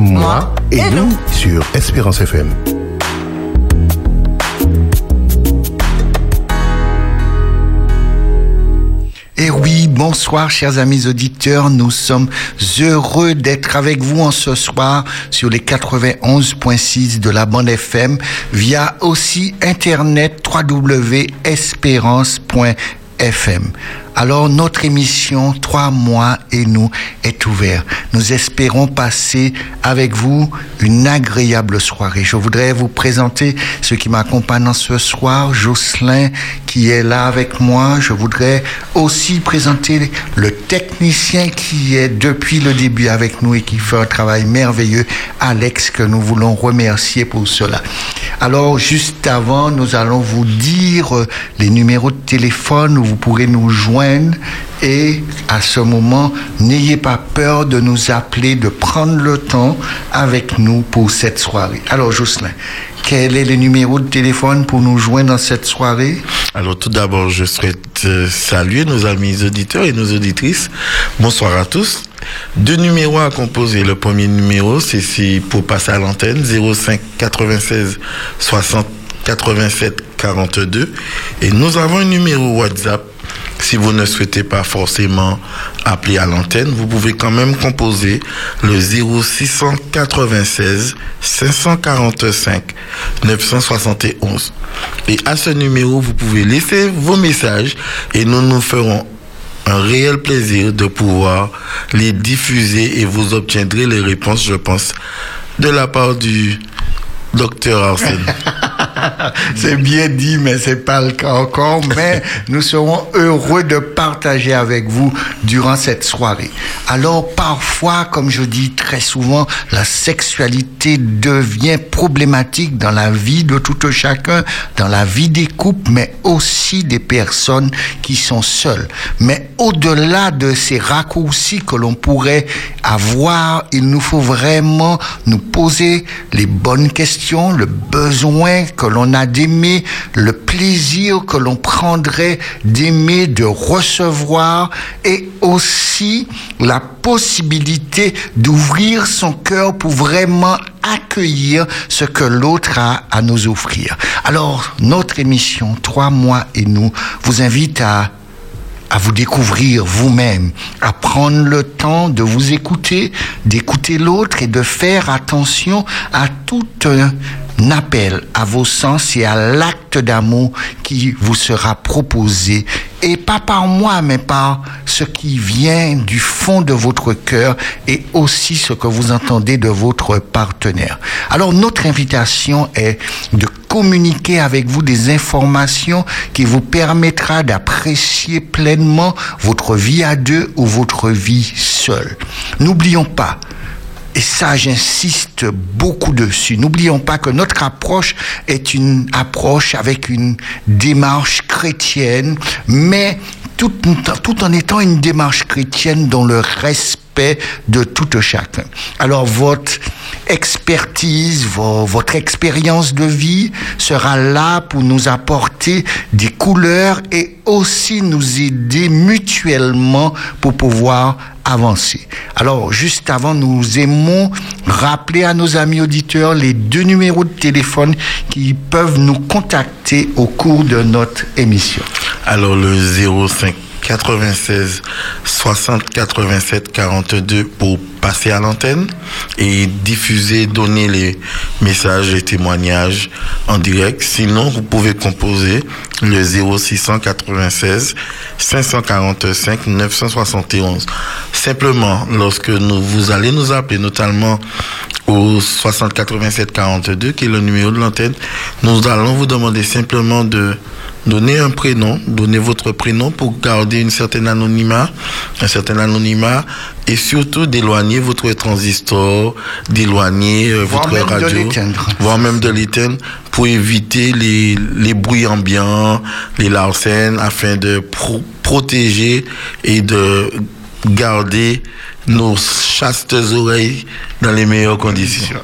moi et, nous sur Espérance FM. Et eh oui, bonsoir chers amis auditeurs, nous sommes heureux d'être avec vous en ce soir sur les 91.6 de la bande FM via aussi internet www.espérance.fm. Alors notre émission Trois mois et nous est ouverte. Nous espérons passer avec vous une agréable soirée. Je voudrais vous présenter ceux qui m'accompagnent ce soir, Jocelyn qui est là avec moi. Je voudrais aussi présenter le technicien qui est depuis le début avec nous et qui fait un travail merveilleux, Alex, que nous voulons remercier pour cela. Alors juste avant, nous allons vous dire les numéros de téléphone où vous pourrez nous joindre et à ce moment, n'ayez pas peur de nous appeler, de prendre le temps avec nous pour cette soirée. Alors Jocelyn, quel est le numéro de téléphone pour nous joindre dans cette soirée? Alors tout d'abord, je souhaite euh, saluer nos amis auditeurs et nos auditrices. Bonsoir à tous. Deux numéros à composer. Le premier numéro, c'est pour passer à l'antenne 05 96 60 87 42. Et nous avons un numéro WhatsApp si vous ne souhaitez pas forcément appeler à l'antenne, vous pouvez quand même composer le 0696 545 971. Et à ce numéro, vous pouvez laisser vos messages et nous nous ferons un réel plaisir de pouvoir les diffuser et vous obtiendrez les réponses, je pense, de la part du docteur Arsène. c'est bien dit, mais c'est pas le cas encore. Mais nous serons heureux de partager avec vous durant cette soirée. Alors, parfois, comme je dis très souvent, la sexualité devient problématique dans la vie de tout chacun, dans la vie des couples, mais aussi des personnes qui sont seules. Mais au-delà de ces raccourcis que l'on pourrait avoir, il nous faut vraiment nous poser les bonnes questions, le besoin que l'on a d'aimer, le plaisir que l'on prendrait d'aimer, de recevoir et aussi la possibilité d'ouvrir son cœur pour vraiment accueillir ce que l'autre a à nous offrir. Alors, notre émission Trois mois et nous vous invite à à vous découvrir vous-même, à prendre le temps de vous écouter, d'écouter l'autre et de faire attention à tout un appel à vos sens et à l'acte d'amour qui vous sera proposé, et pas par moi, mais par ce qui vient du fond de votre cœur et aussi ce que vous entendez de votre partenaire. Alors notre invitation est de communiquer avec vous des informations qui vous permettra d'apprécier pleinement votre vie à deux ou votre vie seule. N'oublions pas, et ça, j'insiste beaucoup dessus. N'oublions pas que notre approche est une approche avec une démarche chrétienne, mais tout, en étant une démarche chrétienne dans le respect de tout chacun. Alors votre expertise, votre expérience de vie sera là pour nous apporter des couleurs et aussi nous aider mutuellement pour pouvoir avancer. Alors, juste avant, nous aimons rappeler à nos amis auditeurs les deux numéros de téléphone qui peuvent nous contacter au cours de notre émission. Alors, le 05 96 60 87 42 pour passer à l'antenne et diffuser, donner les messages et témoignages en direct. Sinon, vous pouvez composer le 0696 545 971. Simplement, lorsque nous, vous allez nous appeler, notamment au 60 87 42, qui est le numéro de l'antenne, nous allons vous demander simplement de Donnez un prénom, donnez votre prénom pour garder une certaine anonymat, un certain anonymat, et surtout d'éloigner votre transistor, d'éloigner euh, votre radio, voire même de l'éteindre, pour éviter les, les bruits ambiants, les larcènes, afin de protéger et de garder nos chastes oreilles dans les meilleures conditions.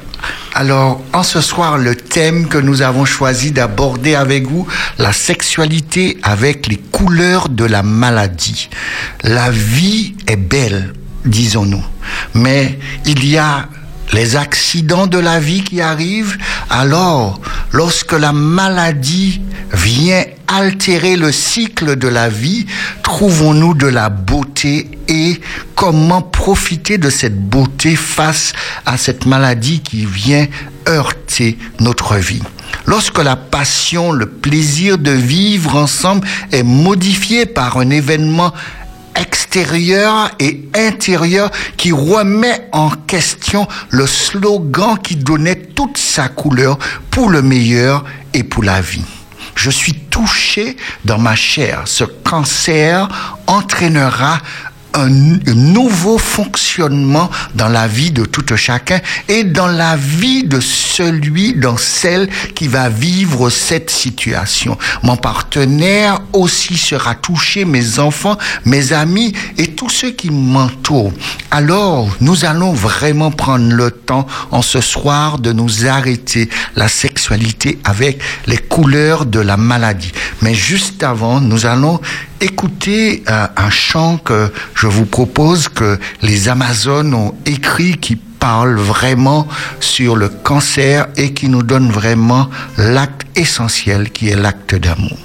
Alors, en ce soir, le thème que nous avons choisi d'aborder avec vous, la sexualité avec les couleurs de la maladie. La vie est belle, disons-nous, mais il y a les accidents de la vie qui arrivent. Alors, lorsque la maladie vient altérer le cycle de la vie, trouvons-nous de la beauté et comment profiter de cette beauté face à cette maladie qui vient heurter notre vie? Lorsque la passion, le plaisir de vivre ensemble est modifié par un événement extérieur et intérieur qui remet en question le slogan qui donnait toute sa couleur pour le meilleur et pour la vie. Je suis touché dans ma chair. Ce cancer entraînera un nouveau fonctionnement dans la vie de tout chacun et dans la vie de celui, dans celle qui va vivre cette situation. Mon partenaire aussi sera touché, mes enfants, mes amis et tous ceux qui m'entourent. Alors, nous allons vraiment prendre le temps en ce soir de nous arrêter la sexualité avec les couleurs de la maladie. Mais juste avant, nous allons écouter euh, un chant que je vous propose que les Amazones ont écrit qui parle vraiment sur le cancer et qui nous donne vraiment l'acte essentiel qui est l'acte d'amour.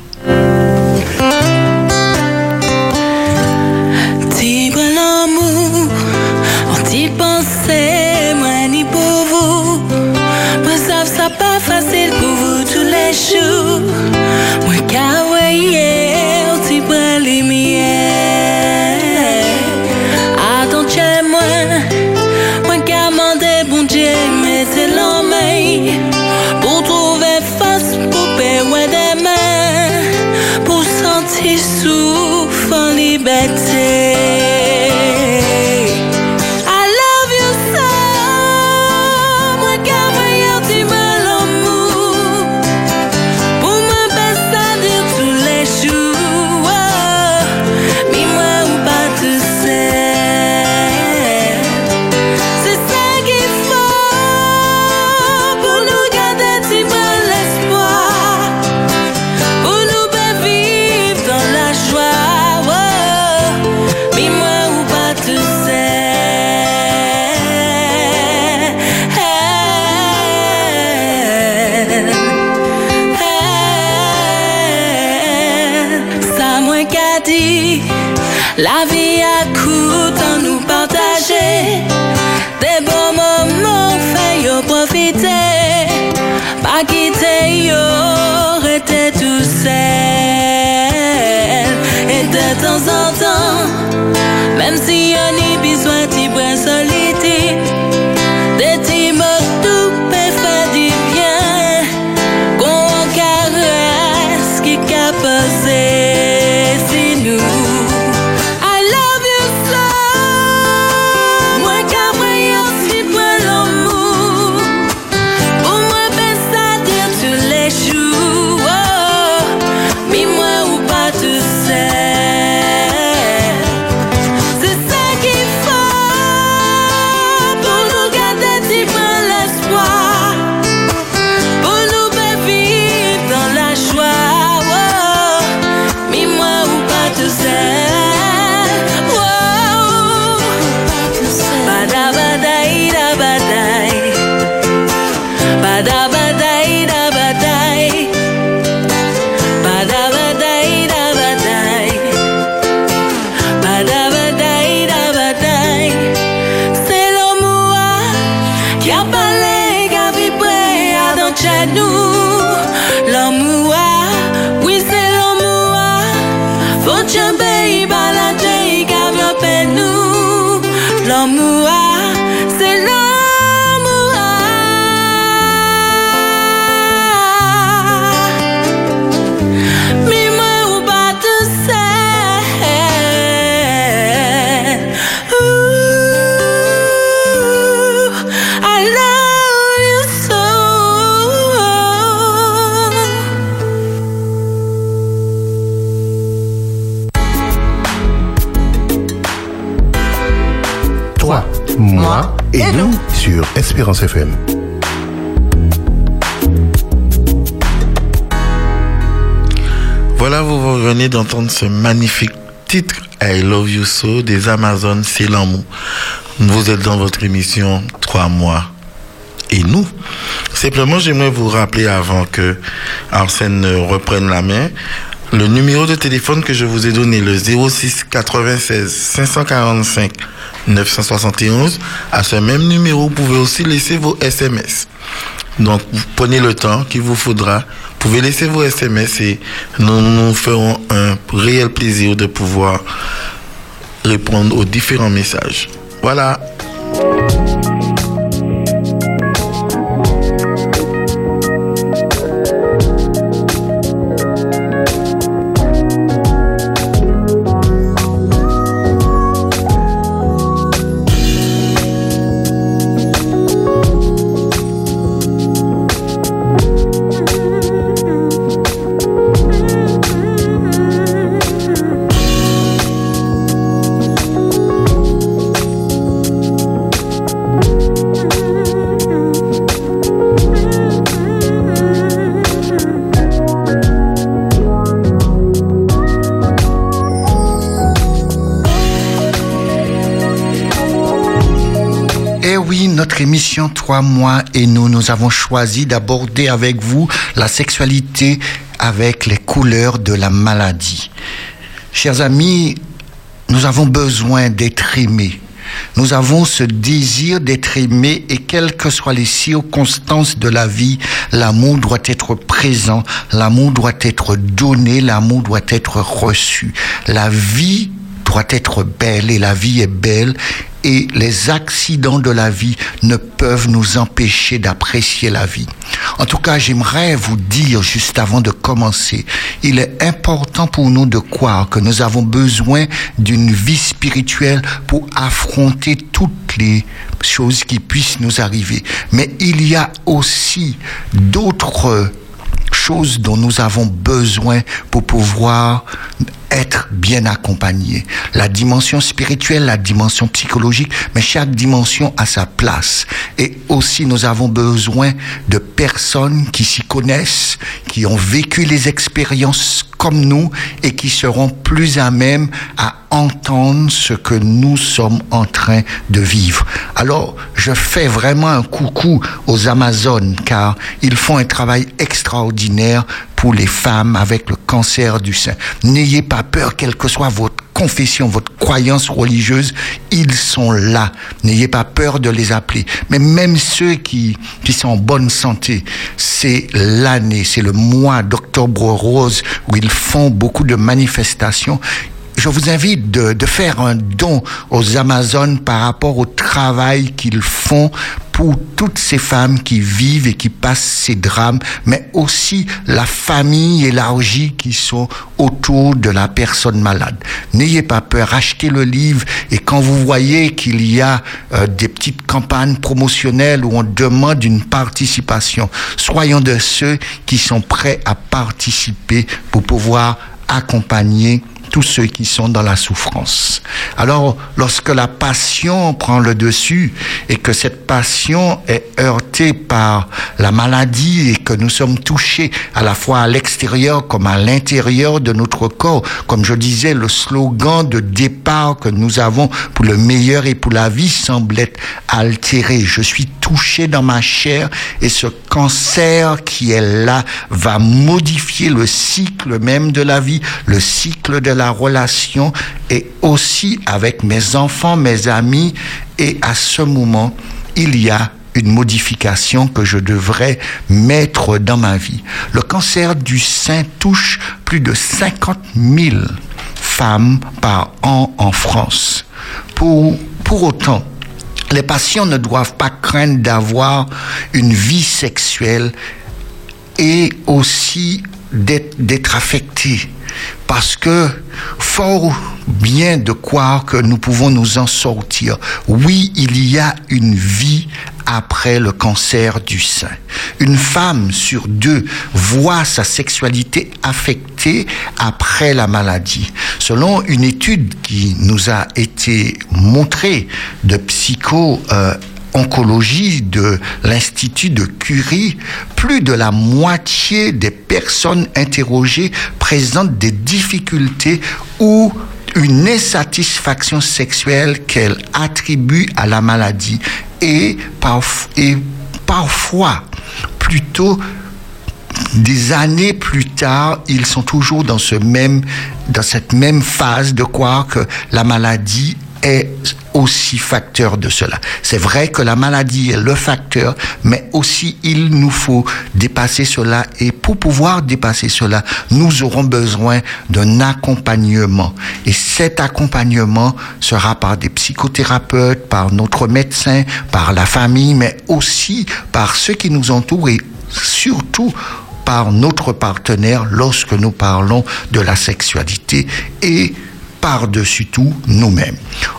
Espérance FM. Voilà, vous venez d'entendre ce magnifique titre I Love You So des Amazones, c'est l'amour. Vous êtes dans votre émission Trois mois et nous. Simplement, j'aimerais vous rappeler avant que Arsène ne reprenne la main, le numéro de téléphone que je vous ai donné, le 06 96 545 971, à ce même numéro, vous pouvez aussi laisser vos SMS. Donc, vous prenez le temps qu'il vous faudra. Vous pouvez laisser vos SMS et nous nous ferons un réel plaisir de pouvoir répondre aux différents messages. Voilà. Trois mois et nous, nous avons choisi d'aborder avec vous la sexualité avec les couleurs de la maladie. Chers amis, nous avons besoin d'être aimés. Nous avons ce désir d'être aimés et quelles que soient les circonstances de la vie, l'amour doit être présent, l'amour doit être donné, l'amour doit être reçu. La vie doit être belle et la vie est belle et les accidents de la vie ne peuvent nous empêcher d'apprécier la vie. En tout cas, j'aimerais vous dire juste avant de commencer, il est important pour nous de croire que nous avons besoin d'une vie spirituelle pour affronter toutes les choses qui puissent nous arriver. Mais il y a aussi d'autres choses dont nous avons besoin pour pouvoir être bien accompagné. La dimension spirituelle, la dimension psychologique, mais chaque dimension a sa place. Et aussi, nous avons besoin de personnes qui s'y connaissent, qui ont vécu les expériences comme nous et qui seront plus à même à entendre ce que nous sommes en train de vivre. Alors, je fais vraiment un coucou aux Amazones car ils font un travail extraordinaire pour les femmes avec le cancer du sein. N'ayez pas peur, quelle que soit votre confession, votre croyance religieuse, ils sont là. N'ayez pas peur de les appeler. Mais même ceux qui, qui sont en bonne santé, c'est l'année, c'est le mois d'octobre rose où ils font beaucoup de manifestations je vous invite de, de, faire un don aux Amazones par rapport au travail qu'ils font pour toutes ces femmes qui vivent et qui passent ces drames, mais aussi la famille élargie qui sont autour de la personne malade. N'ayez pas peur, achetez le livre et quand vous voyez qu'il y a euh, des petites campagnes promotionnelles où on demande une participation, soyons de ceux qui sont prêts à participer pour pouvoir accompagner tous ceux qui sont dans la souffrance. Alors, lorsque la passion prend le dessus et que cette passion est heurtée par la maladie et que nous sommes touchés à la fois à l'extérieur comme à l'intérieur de notre corps, comme je disais, le slogan de départ que nous avons pour le meilleur et pour la vie semble être altéré. Je suis touché dans ma chair et ce cancer qui est là va modifier le cycle même de la vie, le cycle de la relation et aussi avec mes enfants, mes amis. Et à ce moment, il y a une modification que je devrais mettre dans ma vie. Le cancer du sein touche plus de 50 000 femmes par an en France. Pour, pour autant, les patients ne doivent pas craindre d'avoir une vie sexuelle et aussi d'être affectés. Parce que fort bien de croire que nous pouvons nous en sortir. Oui, il y a une vie après le cancer du sein. Une femme sur deux voit sa sexualité affectée après la maladie. Selon une étude qui nous a été montrée de psycho euh, oncologie de l'Institut de Curie, plus de la moitié des personnes interrogées présentent des difficultés ou une insatisfaction sexuelle qu'elles attribuent à la maladie et, par, et parfois, plutôt des années plus tard, ils sont toujours dans dans cette même phase de croire que la maladie est aussi facteur de cela. C'est vrai que la maladie est le facteur, mais aussi il nous faut dépasser cela et pour pouvoir dépasser cela, nous aurons besoin d'un accompagnement. Et cet accompagnement sera par des psychothérapeutes, par notre médecin, par la famille, mais aussi par ceux qui nous entourent et surtout par notre partenaire lorsque nous parlons de la sexualité et par-dessus tout nous-mêmes.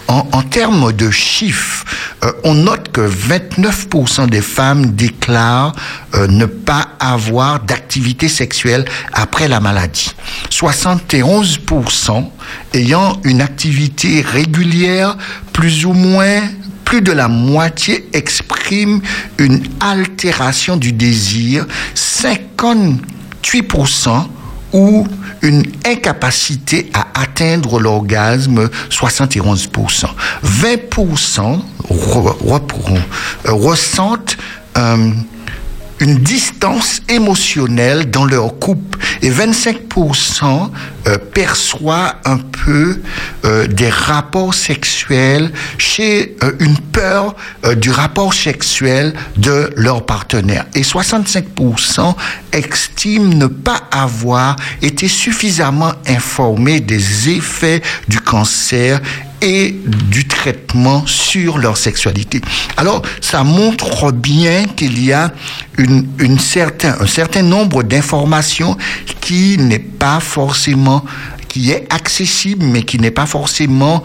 En, termes de chiffres, euh, on note que 29% des femmes déclarent euh, ne pas avoir d'activité sexuelle après la maladie. 71% ayant une activité régulière, plus ou moins plus de la moitié exprime une altération du désir, 58% ou une incapacité à atteindre l'orgasme, 71%. 20% re, re, ressentent euh, une distance émotionnelle dans leur couple et 25% euh, perçoivent un peu euh, des rapports sexuels chez euh, une peur du rapport sexuel de leur partenaire. Et 65% estiment ne pas avoir été suffisamment informés des effets du cancer et du traitement sur leur sexualité. Alors, ça montre bien qu'il y a une, certain, un certain nombre d'informations qui n'est pas forcément, qui est accessible, mais qui n'est pas forcément,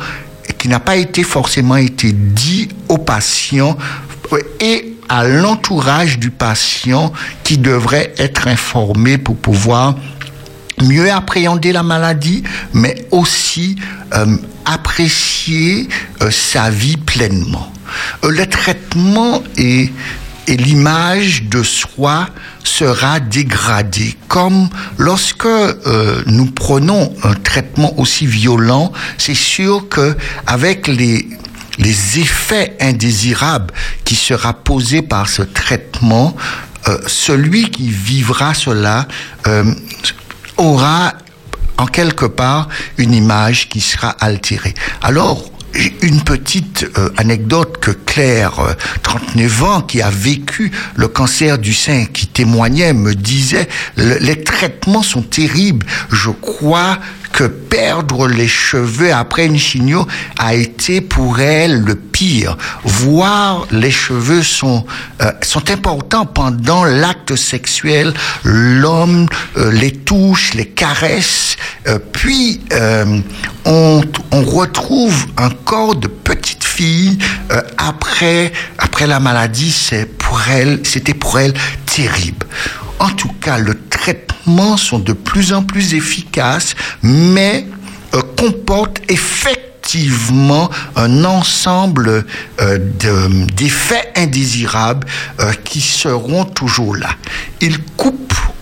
qui n'a pas été forcément été dit aux patients et à l'entourage du patient qui devrait être informé pour pouvoir mieux appréhender la maladie, mais aussi euh, apprécier euh, sa vie pleinement. Euh, le traitement et, et l'image de soi sera dégradée. Comme lorsque euh, nous prenons un traitement aussi violent, c'est sûr que avec les les effets indésirables qui sera posés par ce traitement, euh, celui qui vivra cela euh, aura en quelque part une image qui sera altérée. Alors, une petite euh, anecdote que Claire, euh, 39 ans, qui a vécu le cancer du sein, qui témoignait, me disait, les traitements sont terribles. Je crois que perdre les cheveux après une chigno a été pour elle le pire. Voir les cheveux sont euh, sont importants pendant l'acte sexuel. L'homme euh, les touche, les caresse, euh, puis on, on retrouve un corps de petite fille après après la maladie. C'est pour elle, c'était pour elle terrible. En tout cas, le traitement sont de plus en plus efficaces, mais euh, comportent effectivement un ensemble euh, d'effets indésirables euh, qui seront toujours là. Ils coupent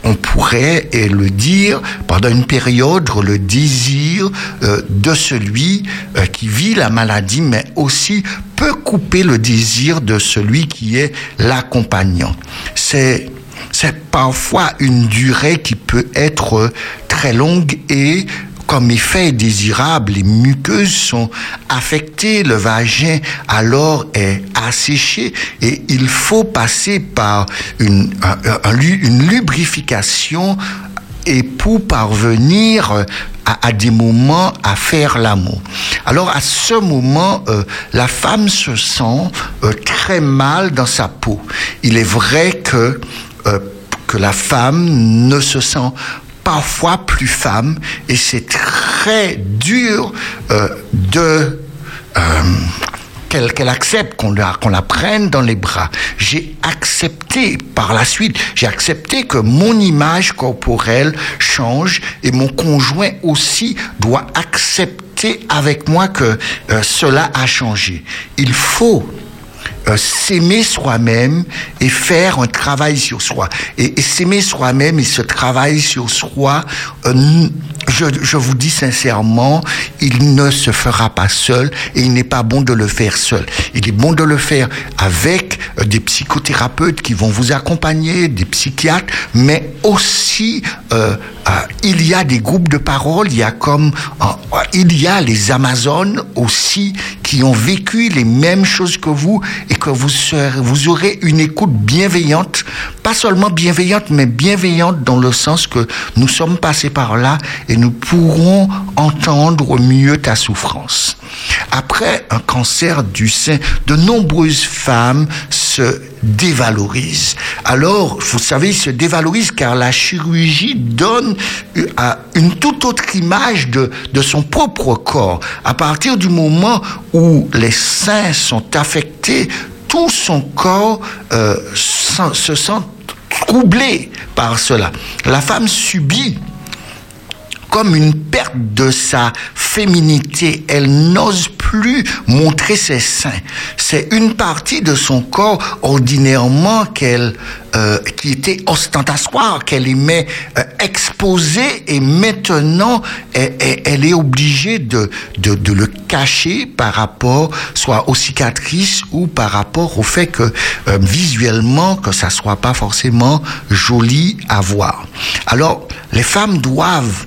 on pourrait et le dire pendant une période le désir euh, de celui euh, qui vit la maladie, mais aussi peut couper le désir de celui qui est l'accompagnant. C'est c'est parfois une durée qui peut être très longue et comme effet désirable, les muqueuses sont affectées, le vagin alors est asséché et il faut passer par une, une lubrification et pour parvenir à, à, des moments à faire l'amour. Alors à ce moment, euh, la femme se sent euh, très mal dans sa peau. Il est vrai que euh, que la femme ne se sent parfois plus femme et c'est très dur euh, de euh, qu'elle qu accepte qu'on la, prenne dans les bras. J'ai accepté par la suite, j'ai accepté que mon image corporelle change et mon conjoint aussi doit accepter avec moi que cela a changé. Il faut euh, s'aimer soi-même et faire un travail sur soi. Et, s'aimer soi-même et ce travail sur soi, euh, je, je vous dis sincèrement, il ne se fera pas seul et il n'est pas bon de le faire seul. Il est bon de le faire avec euh, des psychothérapeutes qui vont vous accompagner, des psychiatres, mais aussi il y a des groupes de parole, il y a comme il y a les Amazones aussi qui ont vécu les mêmes choses que vous et que vous aurez une écoute bienveillante, pas seulement bienveillante, mais bienveillante dans le sens que nous sommes passés par là et nous pourrons entendre mieux ta souffrance. Après un cancer du sein, de nombreuses femmes se dévalorisent. Alors, vous savez, ils se dévalorisent car la chirurgie donne une toute autre image de, de son propre corps. À partir du moment où les seins sont affectés, tout son corps euh, se sent troublé par cela. La femme subit comme une perte de sa féminité. Elle n'ose plus montrer ses seins. C'est une partie de son corps ordinairement qu'elle, euh, qui était ostentatoire, qu'elle aimait euh, exposer et maintenant elle, est obligée de, de, de le cacher par rapport soit aux cicatrices ou par rapport au fait que euh, visuellement que ça soit pas forcément joli à voir. Alors les femmes doivent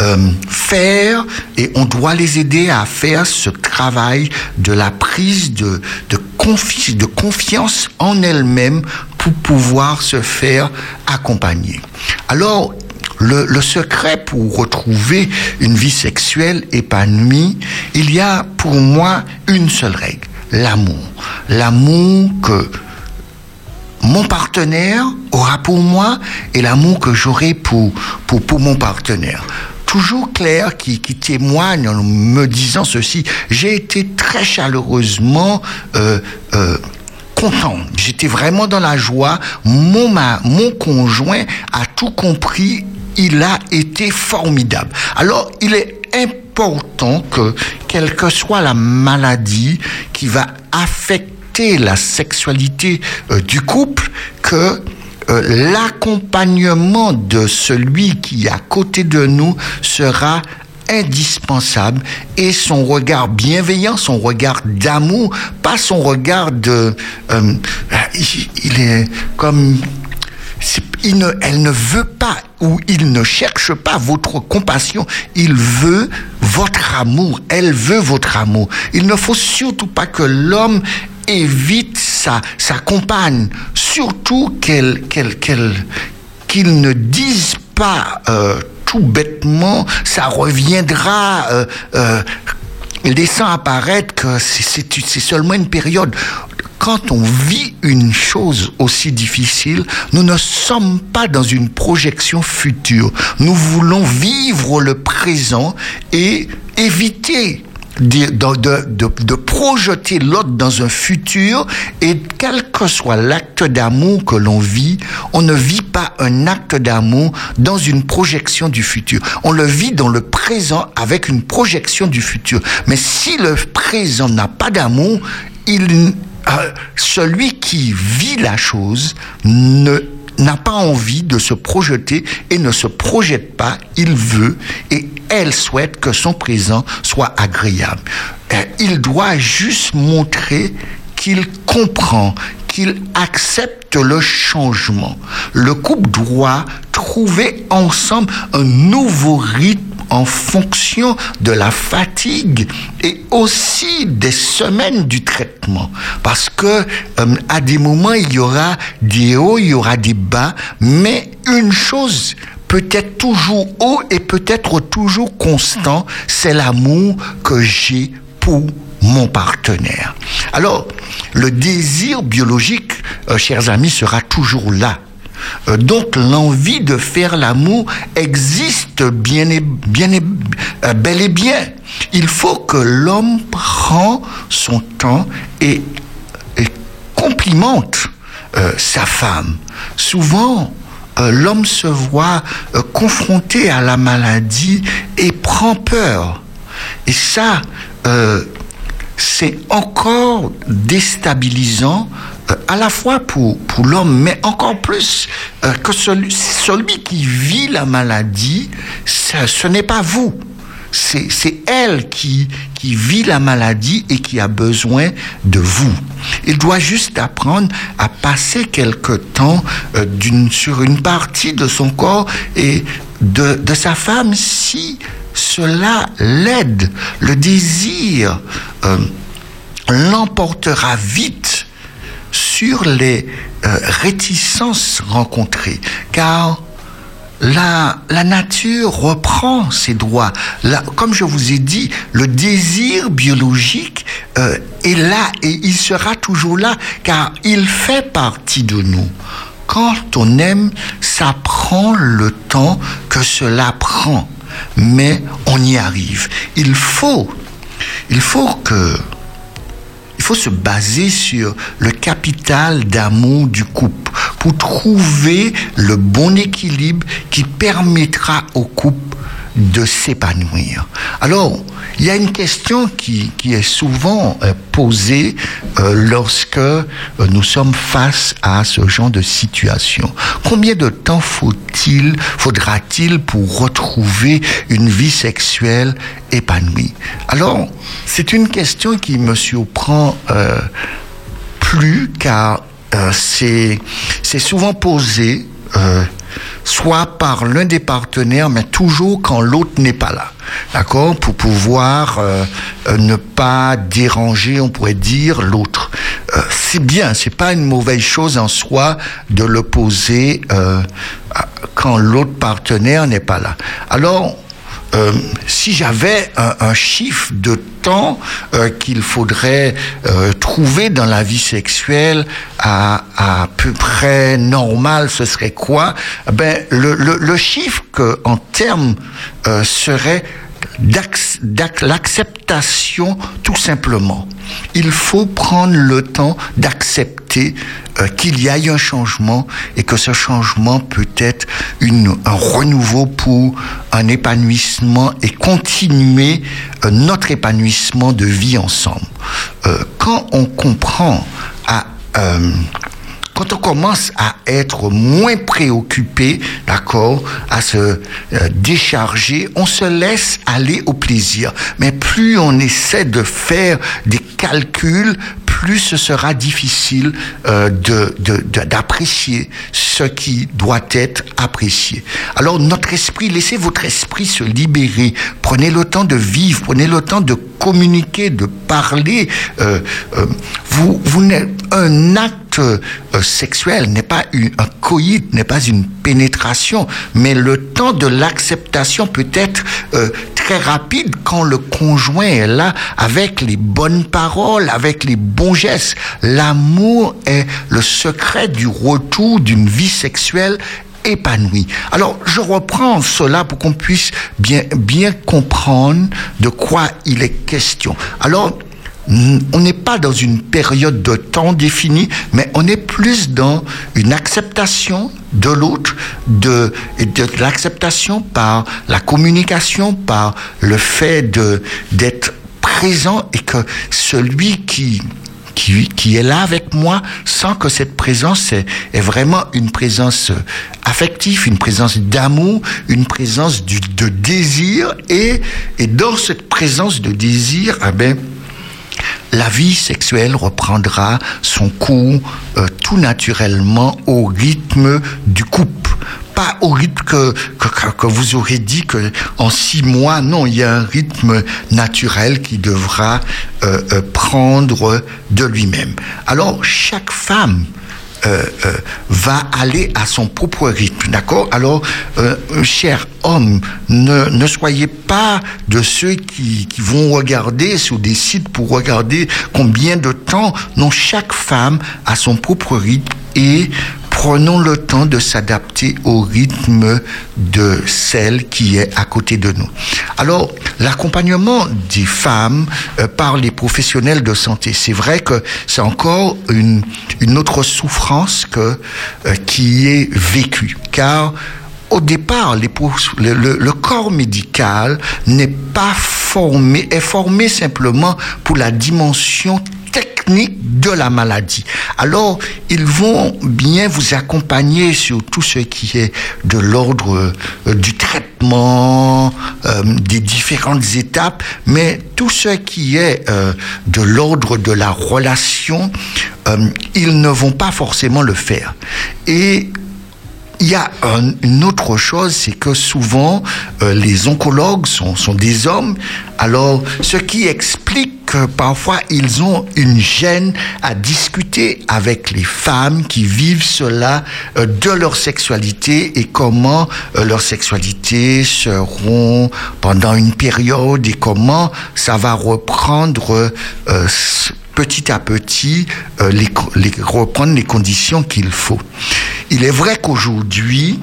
euh, faire et on doit les aider à faire ce travail de la prise de, de, confi- de confiance en elles-mêmes pour pouvoir se faire accompagner. Alors, le, le secret pour retrouver une vie sexuelle épanouie, il y a pour moi une seule règle, l'amour. L'amour que mon partenaire aura pour moi et l'amour que j'aurai pour, pour, pour mon partenaire. Toujours Claire qui, qui témoigne en me disant ceci, j'ai été très chaleureusement euh, euh, content. J'étais vraiment dans la joie. Mon, ma, mon conjoint a tout compris. Il a été formidable. Alors, il est important que, quelle que soit la maladie qui va affecter la sexualité euh, du couple, que euh, l'accompagnement de celui qui est à côté de nous sera indispensable et son regard bienveillant, son regard d'amour, pas son regard de... euh, il, est comme... il ne, elle ne veut pas ou il ne cherche pas votre compassion, il veut votre amour, elle veut votre amour. Il ne faut surtout pas que l'homme évite sa, sa compagne, surtout qu'il ne dise pas euh, tout bêtement, ça reviendra. Euh, euh, laissant apparaître que c'est seulement une période. Quand on vit une chose aussi difficile, nous ne sommes pas dans une projection future. Nous voulons vivre le présent et éviter de, de, de, de- projeter l'autre dans un futur et quel que soit l'acte d'amour que l'on vit, on ne vit pas un acte d'amour dans une projection du futur. On le vit dans le présent avec une projection du futur. Mais si le présent n'a pas d'amour, il, euh, celui qui vit la chose ne n'a pas envie de se projeter et ne se projette pas, il veut et elle souhaite que son présent soit agréable. Euh, il doit juste montrer qu'il comprend, qu'il accepte le changement. Le couple doit trouver ensemble un nouveau rythme en fonction de la fatigue et aussi des semaines du traitement. Parce que euh, à des moments, il y aura des hauts, il y aura des bas, mais une chose peut être toujours haut et peut être toujours constant, c'est l'amour que j'ai pour mon partenaire. Alors, le désir biologique, euh, chers amis, sera toujours là. Euh, donc l'envie de faire l'amour existe bien et, bien et, euh, bel et bien. Il faut que l'homme prend son temps et, complimente euh, sa femme. Souvent, l'homme se voit confronté à la maladie et prend peur. Et ça, c'est encore déstabilisant à la fois pour, pour l'homme, mais encore plus euh, que celui, celui qui vit la maladie, ce, ce n'est pas vous. C'est c'est elle qui, qui vit la maladie et qui a besoin de vous. Il doit juste apprendre à passer quelque temps euh, d'une, sur une partie de son corps et de, de sa femme si cela l'aide. Le désir euh, l'emportera vite sur les euh, réticences rencontrées, car la, la nature reprend ses droits. Comme je vous ai dit, le désir biologique euh, est là et il sera toujours là, car il fait partie de nous. Quand on aime, ça prend le temps que cela prend, mais on y arrive. Il faut, il faut que faut se baser sur le capital d'amour du couple pour trouver le bon équilibre qui permettra au couple de s'épanouir. Alors, il y a une question qui, qui est souvent euh, posée euh, lorsque euh, nous sommes face à ce genre de situation. Combien de temps faut-il, faudra-t-il pour retrouver une vie sexuelle épanouie? Alors, c'est une question qui me surprend euh, plus car c'est souvent posé soit par l'un des partenaires, mais toujours quand l'autre n'est pas là. D'accord? Pour pouvoir euh, ne pas déranger, on pourrait dire, l'autre. Euh, c'est bien, c'est pas une mauvaise chose en soi de le poser euh, quand l'autre partenaire n'est pas là. Alors, euh, si j'avais un, un chiffre de temps euh, qu'il faudrait euh, trouver dans la vie sexuelle à, à peu près normal, ce serait quoi? Ben le, le, le chiffre que en termes euh, serait l'acceptation tout simplement. Il faut prendre le temps d'accepter euh, qu'il y ait un changement et que ce changement peut être une, un renouveau pour un épanouissement et continuer euh, notre épanouissement de vie ensemble. Euh, quand on comprend à quand on commence à être moins préoccupé, d'accord, à se euh, décharger, on se laisse aller au plaisir. Mais plus on essaie de faire des calculs, plus ce sera difficile euh, d'apprécier ce qui doit être apprécié. Alors notre esprit, laissez votre esprit se libérer. Prenez le temps de vivre, prenez le temps de communiquer, de parler. Euh, vous, vous n'êtes un acte euh, sexuel n'est pas une- un coït, n'est pas une pénétration, mais le temps de l'acceptation peut être euh, très rapide quand le conjoint est là avec les bonnes paroles, avec les bons gestes. L'amour est le secret du retour d'une vie sexuelle épanouie. Alors, je reprends cela pour qu'on puisse bien, bien comprendre de quoi il est question. Alors, on n'est pas dans une période de temps définie, mais on est plus dans une acceptation de l'autre, de, de l'acceptation par la communication, par le fait de d'être présent et que celui qui qui, qui est là avec moi sans que cette présence est, est vraiment une présence affective, une présence d'amour, une présence du, de désir et, et dans cette présence de désir, eh ben, la vie sexuelle reprendra son cours euh, tout naturellement au rythme du couple. Pas au rythme que, que, que- vous aurez dit que en six mois, non, il y a un rythme naturel qui devra euh, euh, prendre de lui-même. Alors, chaque femme euh, euh, va aller à son propre rythme, d'accord? Alors, euh, cher homme, ne, ne soyez pas de ceux qui, qui vont regarder sur des sites pour regarder combien de temps. Non, chaque femme a son propre rythme et prenons le temps de s'adapter au rythme de celle qui est à côté de nous. Alors, l'accompagnement des femmes euh, par les professionnels de santé, c'est vrai que c'est encore une, une autre souffrance que, euh, qui est vécue, car au départ, les, le- le corps médical n'est pas formé, est formé simplement pour la dimension de la maladie. Alors, ils vont bien vous accompagner sur tout ce qui est de l'ordre euh, du traitement, euh, des différentes étapes, mais tout ce qui est euh, de l'ordre de la relation, ils ne vont pas forcément le faire. Et il y a un- une autre chose, c'est que souvent euh, les oncologues sont, sont des hommes, alors ce qui explique que parfois ils ont une gêne à discuter avec les femmes qui vivent cela euh, de leur sexualité et comment euh, leur sexualité seront pendant une période et comment ça va reprendre euh, petit à petit euh, les, les- reprendre les conditions qu'il faut. Il est vrai qu'aujourd'hui,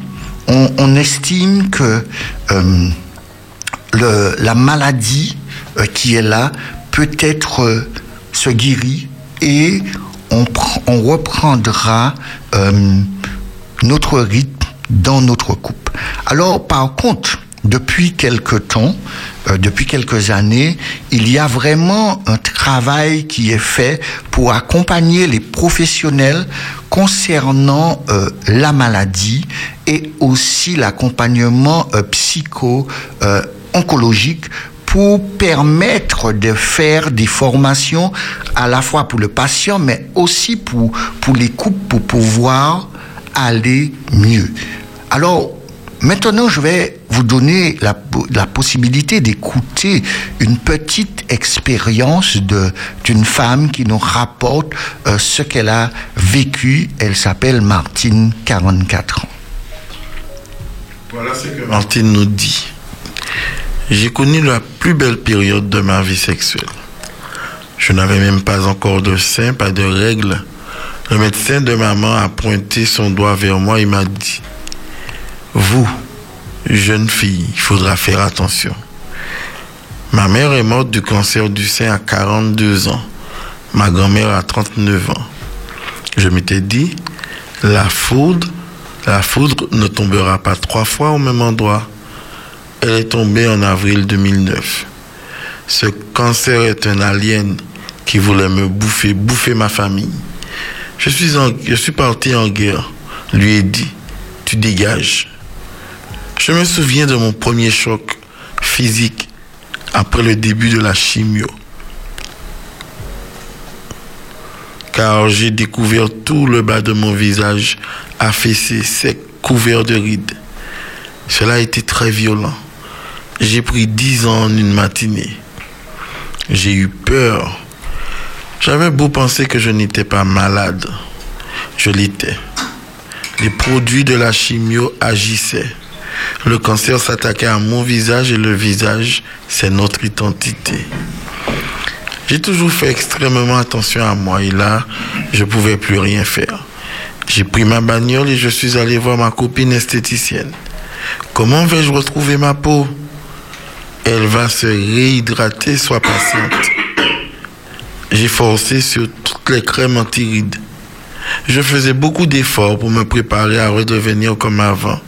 on, on estime que euh, le- la maladie euh, qui est là peut être euh, se guérit et on, on reprendra euh, notre rythme dans notre couple. Alors, par contre, depuis quelque temps, euh, depuis quelques années, il y a vraiment un travail qui est fait pour accompagner les professionnels concernant euh, la maladie et aussi l'accompagnement euh, psycho euh, oncologique pour permettre de faire des formations à la fois pour le patient mais aussi pour, pour les couples pour pouvoir aller mieux. Alors, maintenant, je vais vous donner la, possibilité d'écouter une petite expérience d'une femme qui nous rapporte euh, ce qu'elle a vécu. Elle s'appelle Martine, 44 ans. Voilà ce que Martine nous dit. J'ai connu la plus belle période de ma vie sexuelle. Je n'avais même pas encore de sein, pas de règles. Le médecin de maman a pointé son doigt vers moi et m'a dit Vous, jeune fille, il faudra faire attention. Ma mère est morte du cancer du sein à 42 ans. Ma grand-mère a 39 ans. Je m'étais dit La foudre, la foudre ne tombera pas trois fois au même endroit. Elle est tombée en avril 2009. Ce cancer est un alien qui voulait me bouffer, bouffer ma famille. Je suis, en- je suis parti en guerre. Lui ai dit, tu dégages. Je me souviens de mon premier choc physique après le début de la chimio. Car j'ai découvert tout le bas de mon visage affaissé, sec, couvert de rides. Cela a été très violent. J'ai pris dix ans en une matinée. J'ai eu peur. J'avais beau penser que je n'étais pas malade. Je l'étais. Les produits de la chimio agissaient. Le cancer s'attaquait à mon visage et le visage, c'est notre identité. J'ai toujours fait extrêmement attention à moi et là, je pouvais plus rien faire. J'ai pris ma bagnole et je suis allé voir ma copine esthéticienne. Comment vais-je retrouver ma peau? Elle va se réhydrater, sois patiente. J'ai forcé sur toutes les crèmes anti-rides. Je faisais beaucoup d'efforts pour me préparer à redevenir comme avant.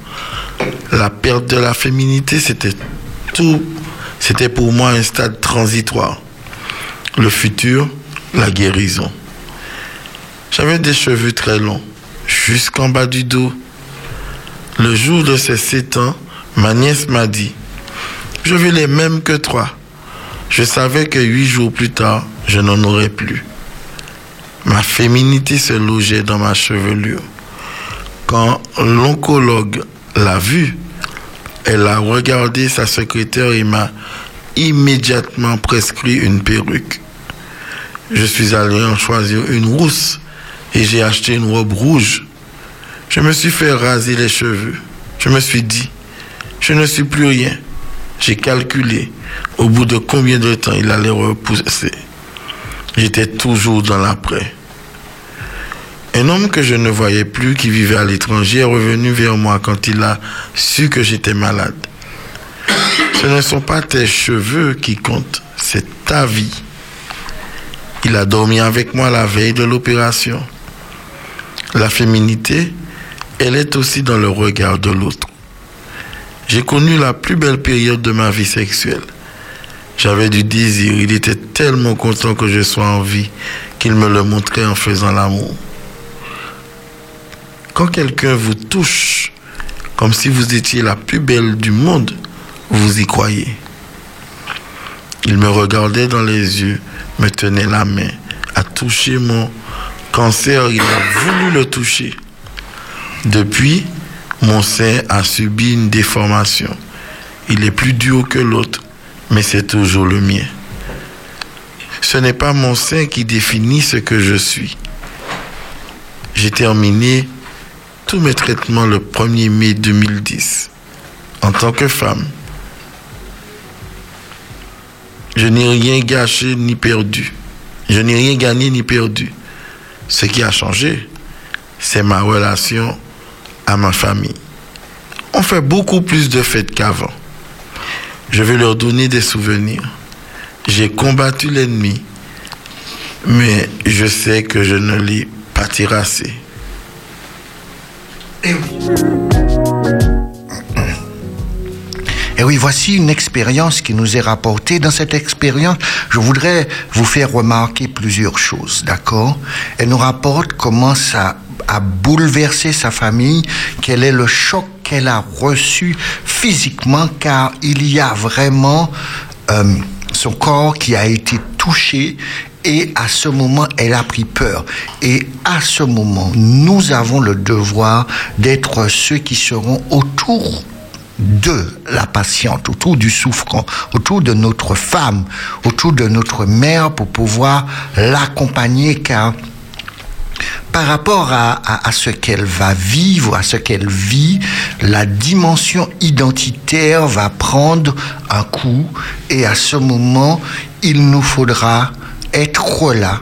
La perte de la féminité, c'était tout. C'était pour moi un stade transitoire. Le futur, la guérison. J'avais des cheveux très longs, jusqu'en bas du dos. Le jour de ces sept ans, ma nièce m'a dit, je veux les mêmes que toi. Je savais que huit jours plus tard, je n'en aurais plus. Ma féminité se logeait dans ma chevelure. Quand l'oncologue l'a vue, elle a regardé sa secrétaire et m'a immédiatement prescrit une perruque. Je suis allé en choisir une rousse et j'ai acheté une robe rouge. Je me suis fait raser les cheveux. Je me suis dit, je ne suis plus rien. J'ai calculé au bout de combien de temps il allait repousser. J'étais toujours dans l'après. Un homme que je ne voyais plus, qui vivait à l'étranger, est revenu vers moi quand il a su que j'étais malade. Ce ne sont pas tes cheveux qui comptent, c'est ta vie. Il a dormi avec moi la veille de l'opération. La féminité, elle est aussi dans le regard de l'autre. J'ai connu la plus belle période de ma vie sexuelle. J'avais du désir. Il était tellement content que je sois en vie qu'il me le montrait en faisant l'amour. Quand quelqu'un vous touche comme si vous étiez la plus belle du monde, vous y croyez. Il me regardait dans les yeux, me tenait la main, a touché mon cancer, il a voulu le toucher. Depuis, mon sein a subi une déformation. Il est plus dur que l'autre, mais c'est toujours le mien. Ce n'est pas mon sein qui définit ce que je suis. J'ai terminé tous mes traitements le 1er mai 2010 en tant que femme. Je n'ai rien gâché ni perdu. Je n'ai rien gagné ni perdu. Ce qui a changé, c'est ma relation à ma famille. On fait beaucoup plus de fêtes qu'avant. Je vais leur donner des souvenirs. J'ai combattu l'ennemi, mais je sais que je ne l'ai pas terrassé. Et oui. Et oui, voici une expérience qui nous est rapportée. Dans cette expérience, je voudrais vous faire remarquer plusieurs choses, d'accord? Elle nous rapporte comment ça a bouleversé sa famille, quel est le choc qu'elle a reçu physiquement, car il y a vraiment euh, son corps qui a été touché et à ce moment, elle a pris peur. Et à ce moment, nous avons le devoir d'être ceux qui seront autour de la patiente, autour du souffrant, autour de notre femme, autour de notre mère pour pouvoir l'accompagner car par rapport à, ce qu'elle va vivre, à ce qu'elle vit, la dimension identitaire va prendre un coup et à ce moment, il nous faudra être là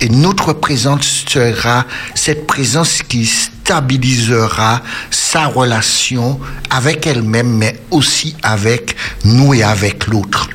et notre présence sera cette présence qui stabilisera sa relation avec elle-même, mais aussi avec nous et avec l'autre.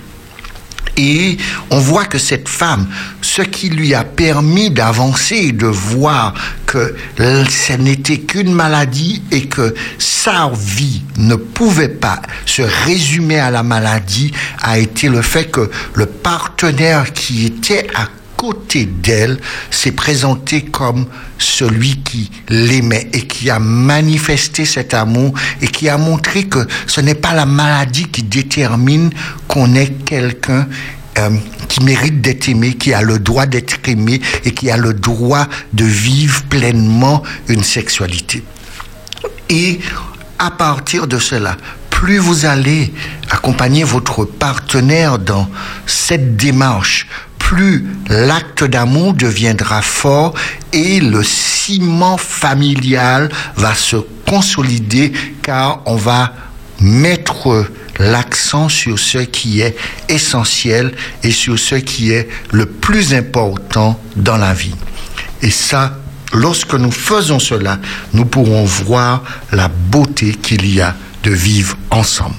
Et on voit que cette femme, ce qui lui a permis d'avancer de voir que ce n'était qu'une maladie et que sa vie ne pouvait pas se résumer à la maladie, a été le fait que le partenaire qui était à côté d'elle s'est présenté comme celui qui l'aimait et qui a manifesté cet amour et qui a montré que ce n'est pas la maladie qui détermine qu'on est quelqu'un euh, qui mérite d'être aimé, qui a le droit d'être aimé et qui a le droit de vivre pleinement une sexualité. Et à partir de cela, plus vous allez accompagner votre partenaire dans cette démarche, plus l'acte d'amour deviendra fort et le ciment familial va se consolider car on va mettre l'accent sur ce qui est essentiel et sur ce qui est le plus important dans la vie. Et ça, lorsque nous faisons cela, nous pourrons voir la beauté qu'il y a de vivre ensemble.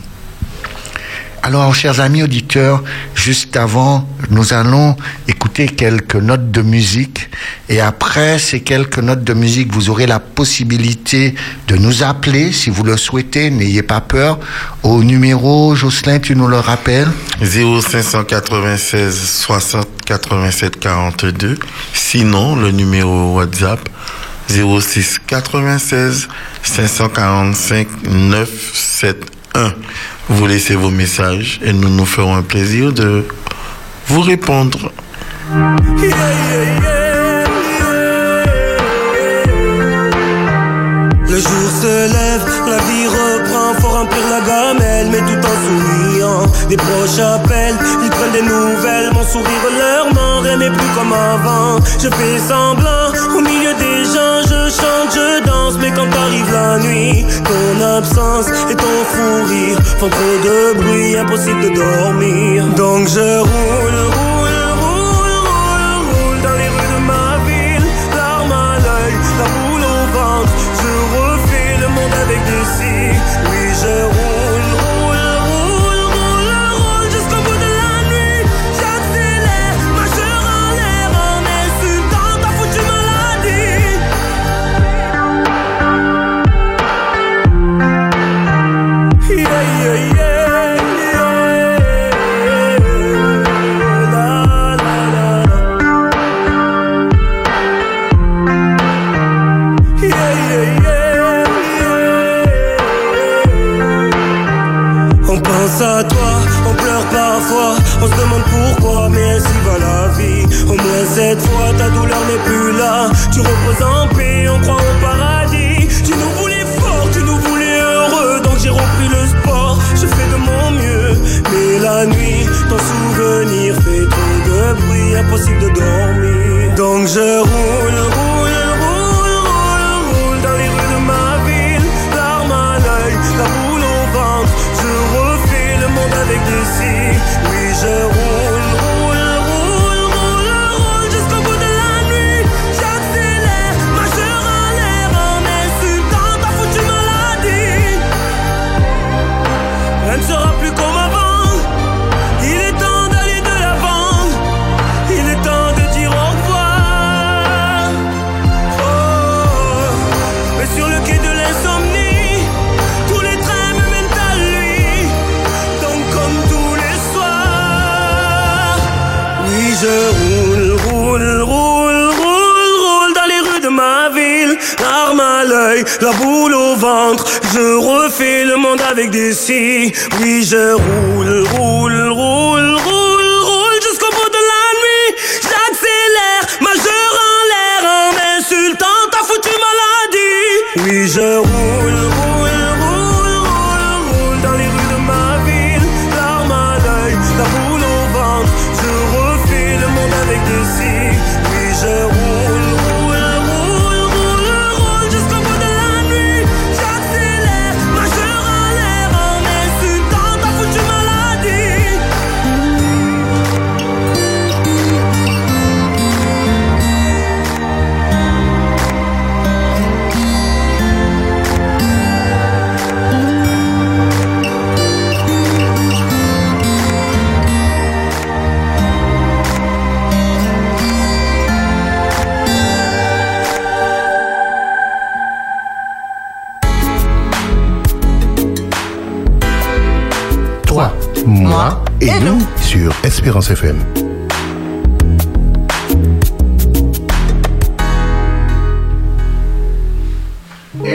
Alors, chers amis auditeurs, juste avant, nous allons écouter quelques notes de musique. Et après ces quelques notes de musique, vous aurez la possibilité de nous appeler si vous le souhaitez. N'ayez pas peur. Au numéro, Jocelyn, tu nous le rappelles? 0596 60 87 42. Sinon, le numéro WhatsApp 06 96 545 971. Vous laissez vos messages et nous nous ferons un plaisir de vous répondre. Le jour se lève, la vie reprend, faut remplir la gamelle, mais tout en souriant. Des proches appellent, ils prennent des nouvelles, mon sourire leur rien n'est plus comme avant. Je fais semblant, au milieu mais quand arrive la nuit, ton absence et ton fou rire font trop de bruit, impossible de dormir. Donc je roule, roule, impossible de dormir. Donc je roule, avec des scies. Oui je roule, roule, roule, Espérance FM. Oui,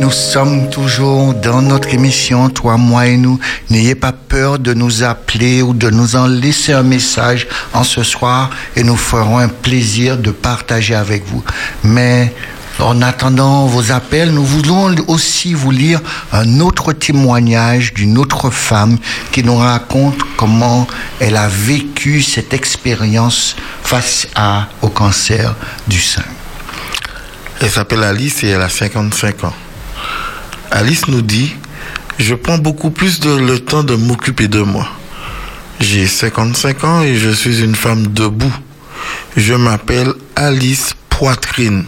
nous sommes toujours dans notre émission, toi, moi et nous. N'ayez pas peur de nous appeler ou de nous en laisser un message en ce soir et nous ferons un plaisir de partager avec vous. Mais en attendant vos appels, nous voulons aussi vous lire un autre témoignage d'une autre femme qui nous raconte comment elle a vécu cette expérience face au cancer du sein. Elle s'appelle Alice et elle a 55 ans. Alice nous dit, je prends beaucoup plus de le temps de m'occuper de moi. J'ai 55 ans et je suis une femme debout. Je m'appelle Alice Poitrine.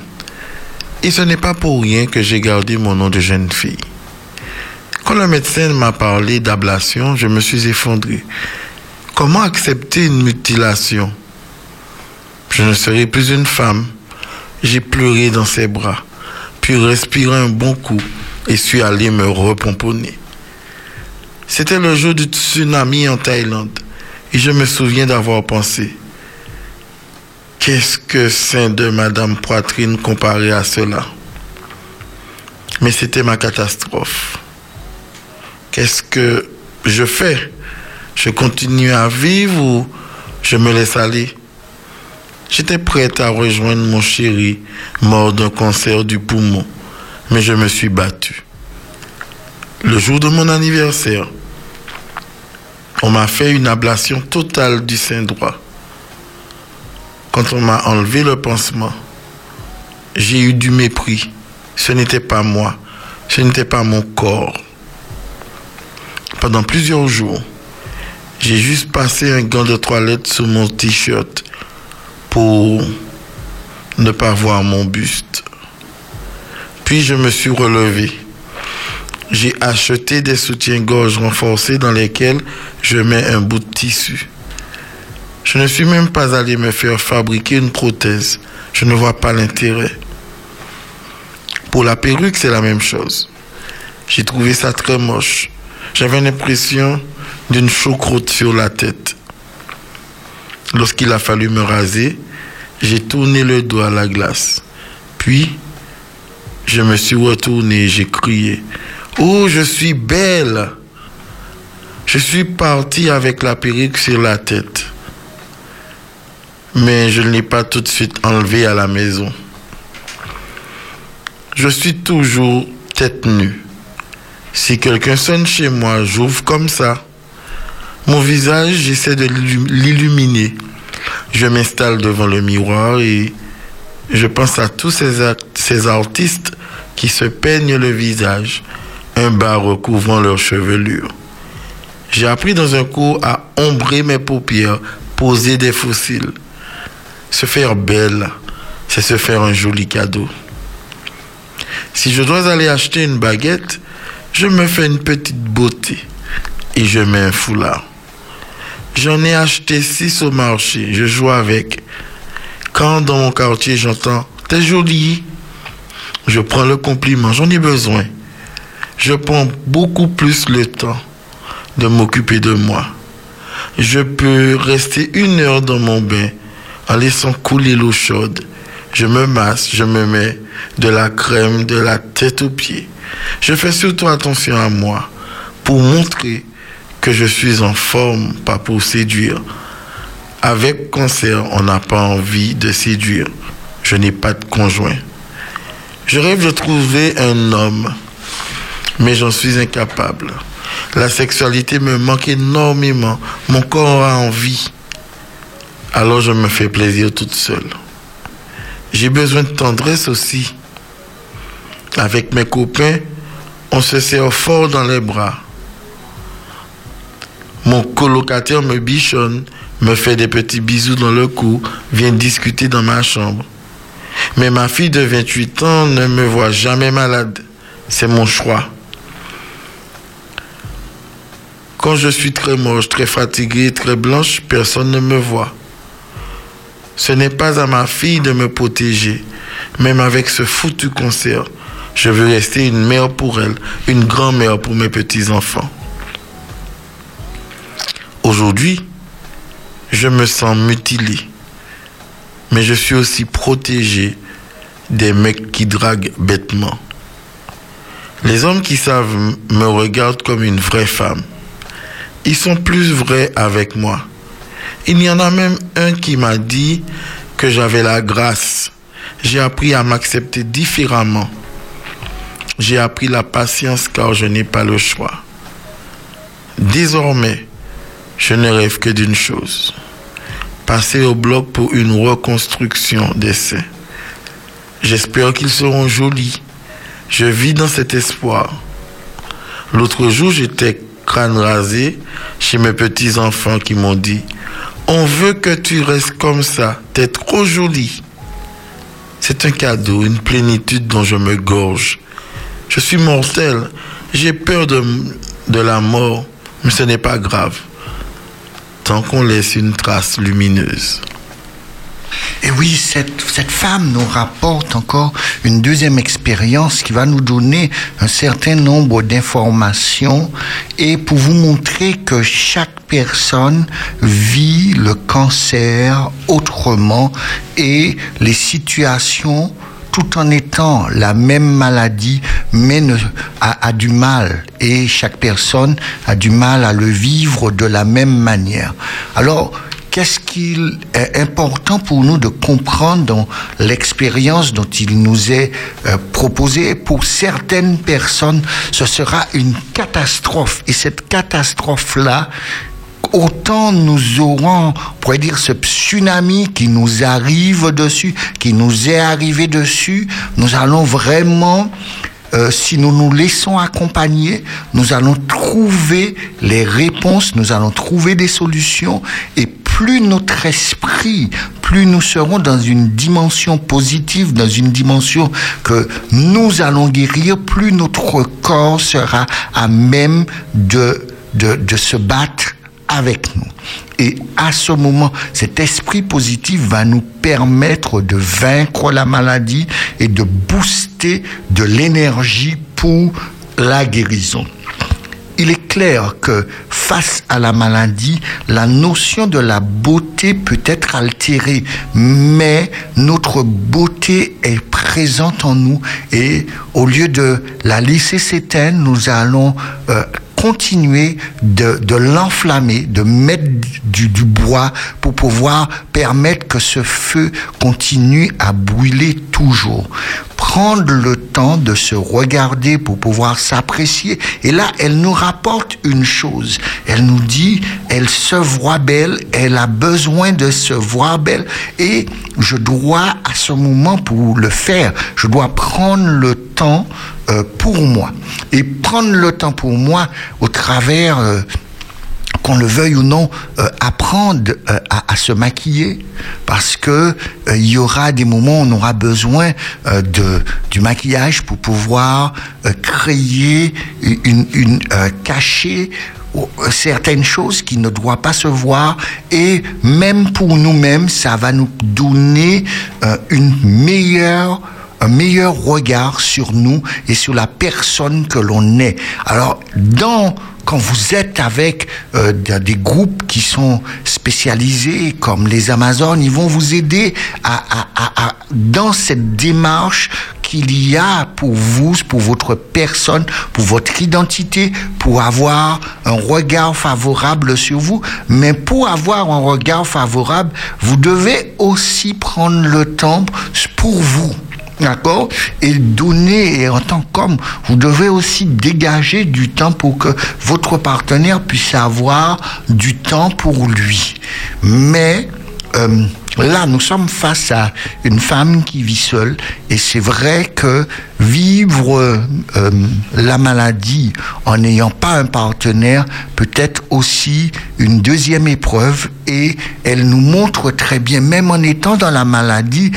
Et ce n'est pas pour rien que j'ai gardé mon nom de jeune fille. Quand le médecin m'a parlé d'ablation, je me suis effondré. Comment accepter une mutilation? Je ne serai plus une femme. J'ai pleuré dans ses bras, puis respiré un bon coup et suis allé me repomponner. C'était le jour du tsunami en Thaïlande et je me souviens d'avoir pensé Qu'est-ce que sein de Madame Poitrine comparé à cela? Mais c'était ma catastrophe. Qu'est-ce que je fais? Je continue à vivre ou je me laisse aller? J'étais prête à rejoindre mon chéri, mort d'un cancer du poumon, mais je me suis battue. Le jour de mon anniversaire, on m'a fait une ablation totale du sein droit. Quand on m'a enlevé le pansement, j'ai eu du mépris. Ce n'était pas moi, ce n'était pas mon corps. Pendant plusieurs jours, j'ai juste passé un gant de toilette sur mon t-shirt pour ne pas voir mon buste. Puis je me suis relevé. J'ai acheté des soutiens-gorge renforcés dans lesquels je mets un bout de tissu. Je ne suis même pas allé me faire fabriquer une prothèse. Je ne vois pas l'intérêt. Pour la perruque, c'est la même chose. J'ai trouvé ça très moche. J'avais l'impression d'une choucroute sur la tête. Lorsqu'il a fallu me raser, j'ai tourné le doigt à la glace. Puis, je me suis retourné et j'ai crié Oh, je suis belle Je suis parti avec la perruque sur la tête. Mais je ne l'ai pas tout de suite enlevé à la maison. Je suis toujours tête nue. Si quelqu'un sonne chez moi, j'ouvre comme ça. Mon visage, j'essaie de l'illu- l'illuminer. Je m'installe devant le miroir et je pense à tous ces artistes qui se peignent le visage, un bas recouvrant leur chevelure. J'ai appris dans un cours à ombrer mes paupières, poser des fossiles. Se faire belle, c'est se faire un joli cadeau. Si je dois aller acheter une baguette, je me fais une petite beauté et je mets un foulard. J'en ai acheté six au marché, je joue avec. Quand dans mon quartier j'entends T'es jolie, je prends le compliment, j'en ai besoin. Je prends beaucoup plus le temps de m'occuper de moi. Je peux rester une heure dans mon bain en laissant couler l'eau chaude. Je me masse, je me mets de la crème de la tête aux pieds. Je fais surtout attention à moi pour montrer que je suis en forme, pas pour séduire. Avec cancer, on n'a pas envie de séduire. Je n'ai pas de conjoint. Je rêve de trouver un homme, mais j'en suis incapable. La sexualité me manque énormément. Mon corps a envie. Alors je me fais plaisir toute seule. J'ai besoin de tendresse aussi. Avec mes copains, on se serre fort dans les bras. Mon colocataire me bichonne, me fait des petits bisous dans le cou, vient discuter dans ma chambre. Mais ma fille de 28 ans ne me voit jamais malade. C'est mon choix. Quand je suis très moche, très fatiguée, très blanche, personne ne me voit. Ce n'est pas à ma fille de me protéger. Même avec ce foutu concert, je veux rester une mère pour elle, une grand-mère pour mes petits-enfants. Aujourd'hui, je me sens mutilé. Mais je suis aussi protégé des mecs qui draguent bêtement. Les hommes qui savent me regardent comme une vraie femme. Ils sont plus vrais avec moi. Il y en a même un qui m'a dit que j'avais la grâce. J'ai appris à m'accepter différemment. J'ai appris la patience car je n'ai pas le choix. Désormais, je ne rêve que d'une chose. Passer au bloc pour une reconstruction des seins. J'espère qu'ils seront jolis. Je vis dans cet espoir. L'autre jour, j'étais crâne rasé chez mes petits-enfants qui m'ont dit On veut que tu restes comme ça, t'es trop jolie. C'est un cadeau, une plénitude dont je me gorge. Je suis mortel, j'ai peur de, de la mort, mais ce n'est pas grave. Tant qu'on laisse une trace lumineuse. Et oui, cette, cette femme nous rapporte encore une deuxième expérience qui va nous donner un certain nombre d'informations et pour vous montrer que chaque personne vit le cancer autrement et les situations tout en étant la même maladie, mais ne, a, du mal. Et chaque personne a du mal à le vivre de la même manière. Alors, qu'est-ce qu'il est important pour nous de comprendre dans l'expérience dont il nous est euh, proposé? Pour certaines personnes, ce sera une catastrophe. Et cette catastrophe-là, autant nous aurons, on pourrait dire, ce tsunami qui nous arrive dessus, qui nous est arrivé dessus, nous allons vraiment, euh, si nous nous laissons accompagner, nous allons trouver les réponses, nous allons trouver des solutions et plus notre esprit, plus nous serons dans une dimension positive, dans une dimension que nous allons guérir, plus notre corps sera à même de, de, de se battre avec nous. Et à ce moment, cet esprit positif va nous permettre de vaincre la maladie et de booster de l'énergie pour la guérison. Il est clair que face à la maladie, la notion de la beauté peut être altérée, mais notre beauté est présente en nous et au lieu de la laisser s'éteindre, nous allons euh, continuer de, l'enflammer, de mettre du, du bois pour pouvoir permettre que ce feu continue à brûler toujours. Prendre le de se regarder pour pouvoir s'apprécier. Et là, elle nous rapporte une chose. Elle nous dit, elle se voit belle, elle a besoin de se voir belle. Et je dois, à ce moment, pour le faire, je dois prendre le temps euh, pour moi. Et prendre le temps pour moi au travers, euh, qu'on le veuille ou non, euh, apprendre euh, à, à se maquiller. Parce que euh, il y aura des moments où on aura besoin euh, de, du maquillage pour pouvoir euh, créer une, une cacher certaines choses qui ne doivent pas se voir et même pour nous-mêmes, ça va nous donner une meilleure un meilleur regard sur nous et sur la personne que l'on est. Alors, dans quand vous êtes avec euh, des groupes qui sont spécialisés comme les Amazones, ils vont vous aider à, à, à, à dans cette démarche qu'il y a pour vous, pour votre personne, pour votre identité, pour avoir un regard favorable sur vous. Mais pour avoir un regard favorable, vous devez aussi prendre le temps pour vous. D'accord Et donner, et en tant qu'homme, vous devez aussi dégager du temps pour que votre partenaire puisse avoir du temps pour lui. Mais euh, là, nous sommes face à une femme qui vit seule, et c'est vrai que vivre euh, la maladie en n'ayant pas un partenaire peut être aussi une deuxième épreuve, et elle nous montre très bien, même en étant dans la maladie,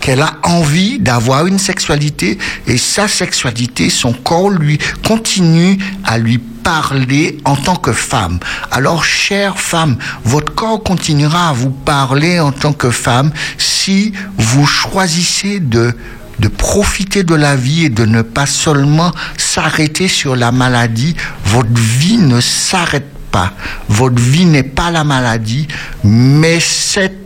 qu'elle a envie d'avoir une sexualité, et sa sexualité, son corps lui continue à lui parler en tant que femme. Alors, chère femme, votre corps continuera à vous parler en tant que femme si vous choisissez de de profiter de la vie et de ne pas seulement s'arrêter sur la maladie. Votre vie ne s'arrête Votre vie n'est pas la maladie, mais cette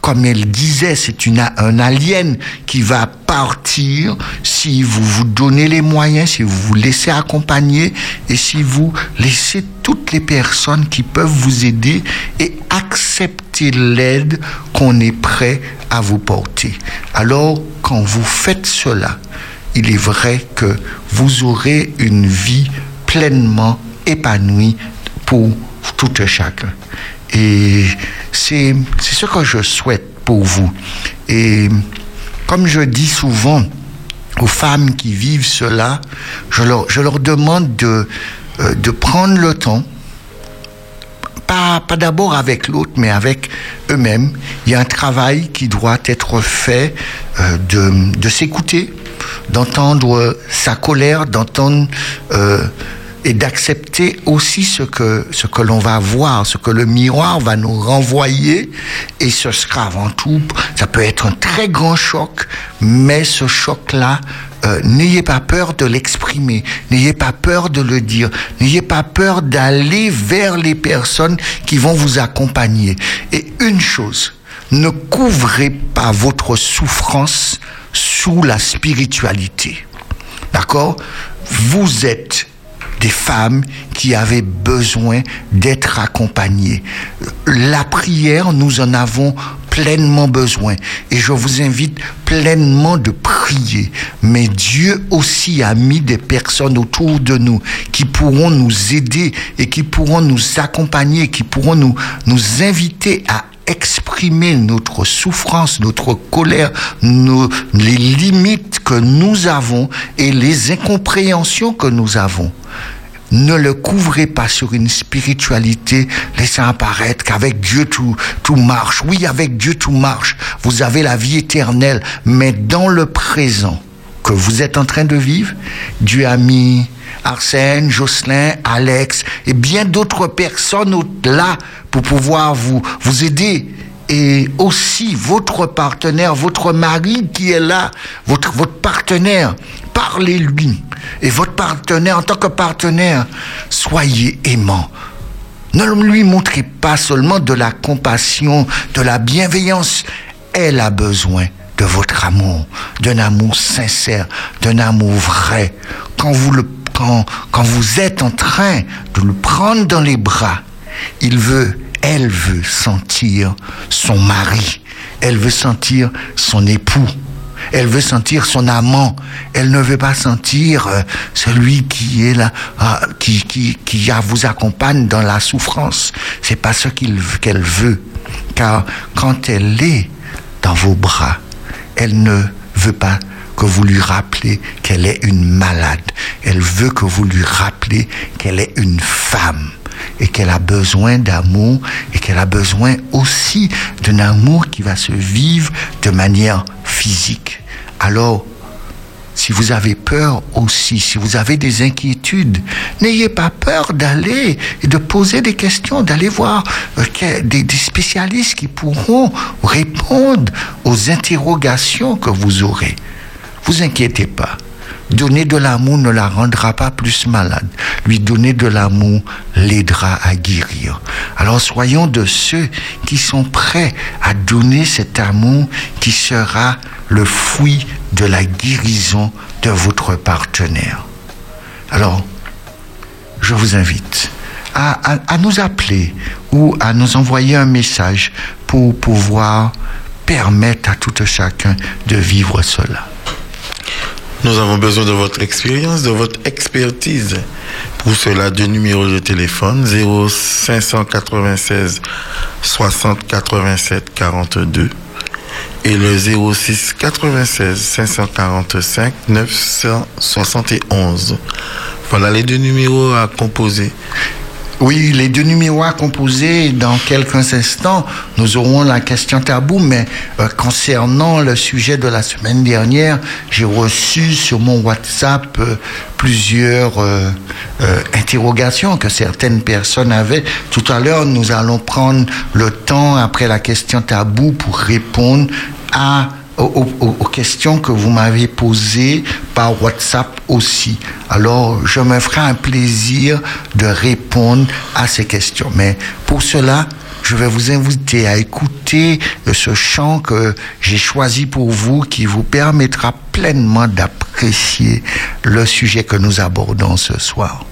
comme elle disait, c'est une, un alien qui va partir si vous vous donnez les moyens, si vous vous laissez accompagner et si vous laissez toutes les personnes qui peuvent vous aider et accepter l'aide qu'on est prêt à vous porter. Alors, quand vous faites cela, il est vrai que vous aurez une vie pleinement épanouie pour tout un chacun. Et c'est ce que je souhaite pour vous. Et comme je dis souvent aux femmes qui vivent cela, je leur, je leur demande de, euh, de prendre le temps, pas, pas d'abord avec l'autre, mais avec eux-mêmes. Il y a un travail qui doit être fait euh, de, de s'écouter, d'entendre sa colère, d'entendre... Euh, et d'accepter aussi ce que, ce que l'on va voir, ce que le miroir va nous renvoyer. Et ce sera avant tout, ça peut être un très grand choc, mais ce choc-là, euh, n'ayez pas peur de l'exprimer, n'ayez pas peur de le dire, n'ayez pas peur d'aller vers les personnes qui vont vous accompagner. Et une chose, ne couvrez pas votre souffrance sous la spiritualité. D'accord? Vous êtes des femmes qui avaient besoin d'être accompagnées. La prière, nous en avons pleinement besoin. Et je vous invite pleinement de prier. Mais Dieu aussi a mis des personnes autour de nous qui pourront nous aider et qui pourront nous accompagner, qui pourront nous, nous inviter à exprimer notre souffrance, notre colère, nos, les limites que nous avons et les incompréhensions que nous avons. Ne le couvrez pas sur une spiritualité laissant apparaître qu'avec Dieu tout, tout marche. Oui, avec Dieu tout marche. Vous avez la vie éternelle. Mais dans le présent que vous êtes en train de vivre, Dieu a mis Arsène, Jocelyn, Alex et bien d'autres personnes là pour pouvoir vous, vous aider. Et aussi votre partenaire, votre mari qui est là, votre, votre partenaire, parlez-lui. Et votre partenaire, en tant que partenaire, soyez aimant. Ne lui montrez pas seulement de la compassion, de la bienveillance. Elle a besoin de votre amour, d'un amour sincère, d'un amour vrai. Quand vous le quand, quand vous êtes en train de le prendre dans les bras, il veut, elle veut sentir son mari. Elle veut sentir son époux. Elle veut sentir son amant. Elle ne veut pas sentir euh, celui qui est là, ah, qui, qui, qui vous accompagne dans la souffrance. C'est pas ce qu'elle veut. Car quand elle est dans vos bras, elle ne veut pas que vous lui rappelez qu'elle est une malade. Elle veut que vous lui rappelez qu'elle est une femme et qu'elle a besoin d'amour et qu'elle a besoin aussi d'un amour qui va se vivre de manière physique. Alors, si vous avez peur aussi, si vous avez des inquiétudes, n'ayez pas peur d'aller et de poser des questions, d'aller voir euh, des, des spécialistes qui pourront répondre aux interrogations que vous aurez. Vous inquiétez pas. Donner de l'amour ne la rendra pas plus malade. Lui donner de l'amour l'aidera à guérir. Alors soyons de ceux qui sont prêts à donner cet amour qui sera le fruit de la guérison de votre partenaire. Alors, je vous invite à, à- nous appeler ou à nous envoyer un message pour pouvoir permettre à tout un chacun de vivre cela. Nous avons besoin de votre expérience, de votre expertise. Pour cela, deux numéros de téléphone 0596 60 87 42 et le 06 96 545 971. Voilà les deux numéros à composer. Oui, les deux numéros à composer, dans quelques instants, nous aurons la question tabou, mais euh, concernant le sujet de la semaine dernière, j'ai reçu sur mon WhatsApp euh, plusieurs euh, euh, interrogations que certaines personnes avaient. Tout à l'heure, nous allons prendre le temps après la question tabou pour répondre à aux, questions que vous m'avez posées par WhatsApp aussi. Alors, je me ferai un plaisir de répondre à ces questions. Mais pour cela, je vais vous inviter à écouter euh, ce chant que j'ai choisi pour vous qui vous permettra pleinement d'apprécier le sujet que nous abordons ce soir.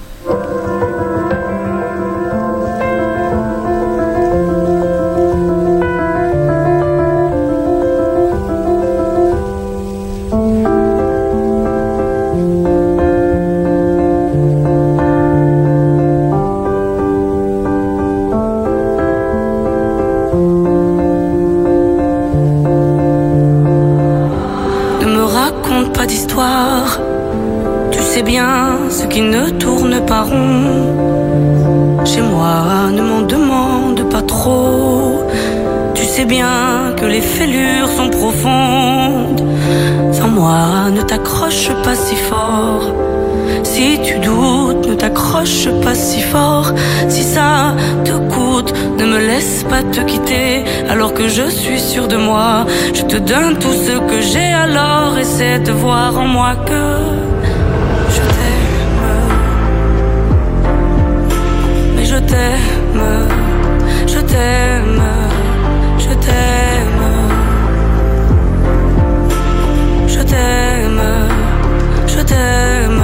De moi, je te donne tout ce que j'ai. Alors essaie de voir en moi que je t'aime. Mais je t'aime, je t'aime, je t'aime. Je t'aime, je t'aime,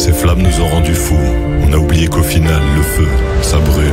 Ces flammes nous ont rendus fous. On a oublié qu'au final, le feu, ça brûle.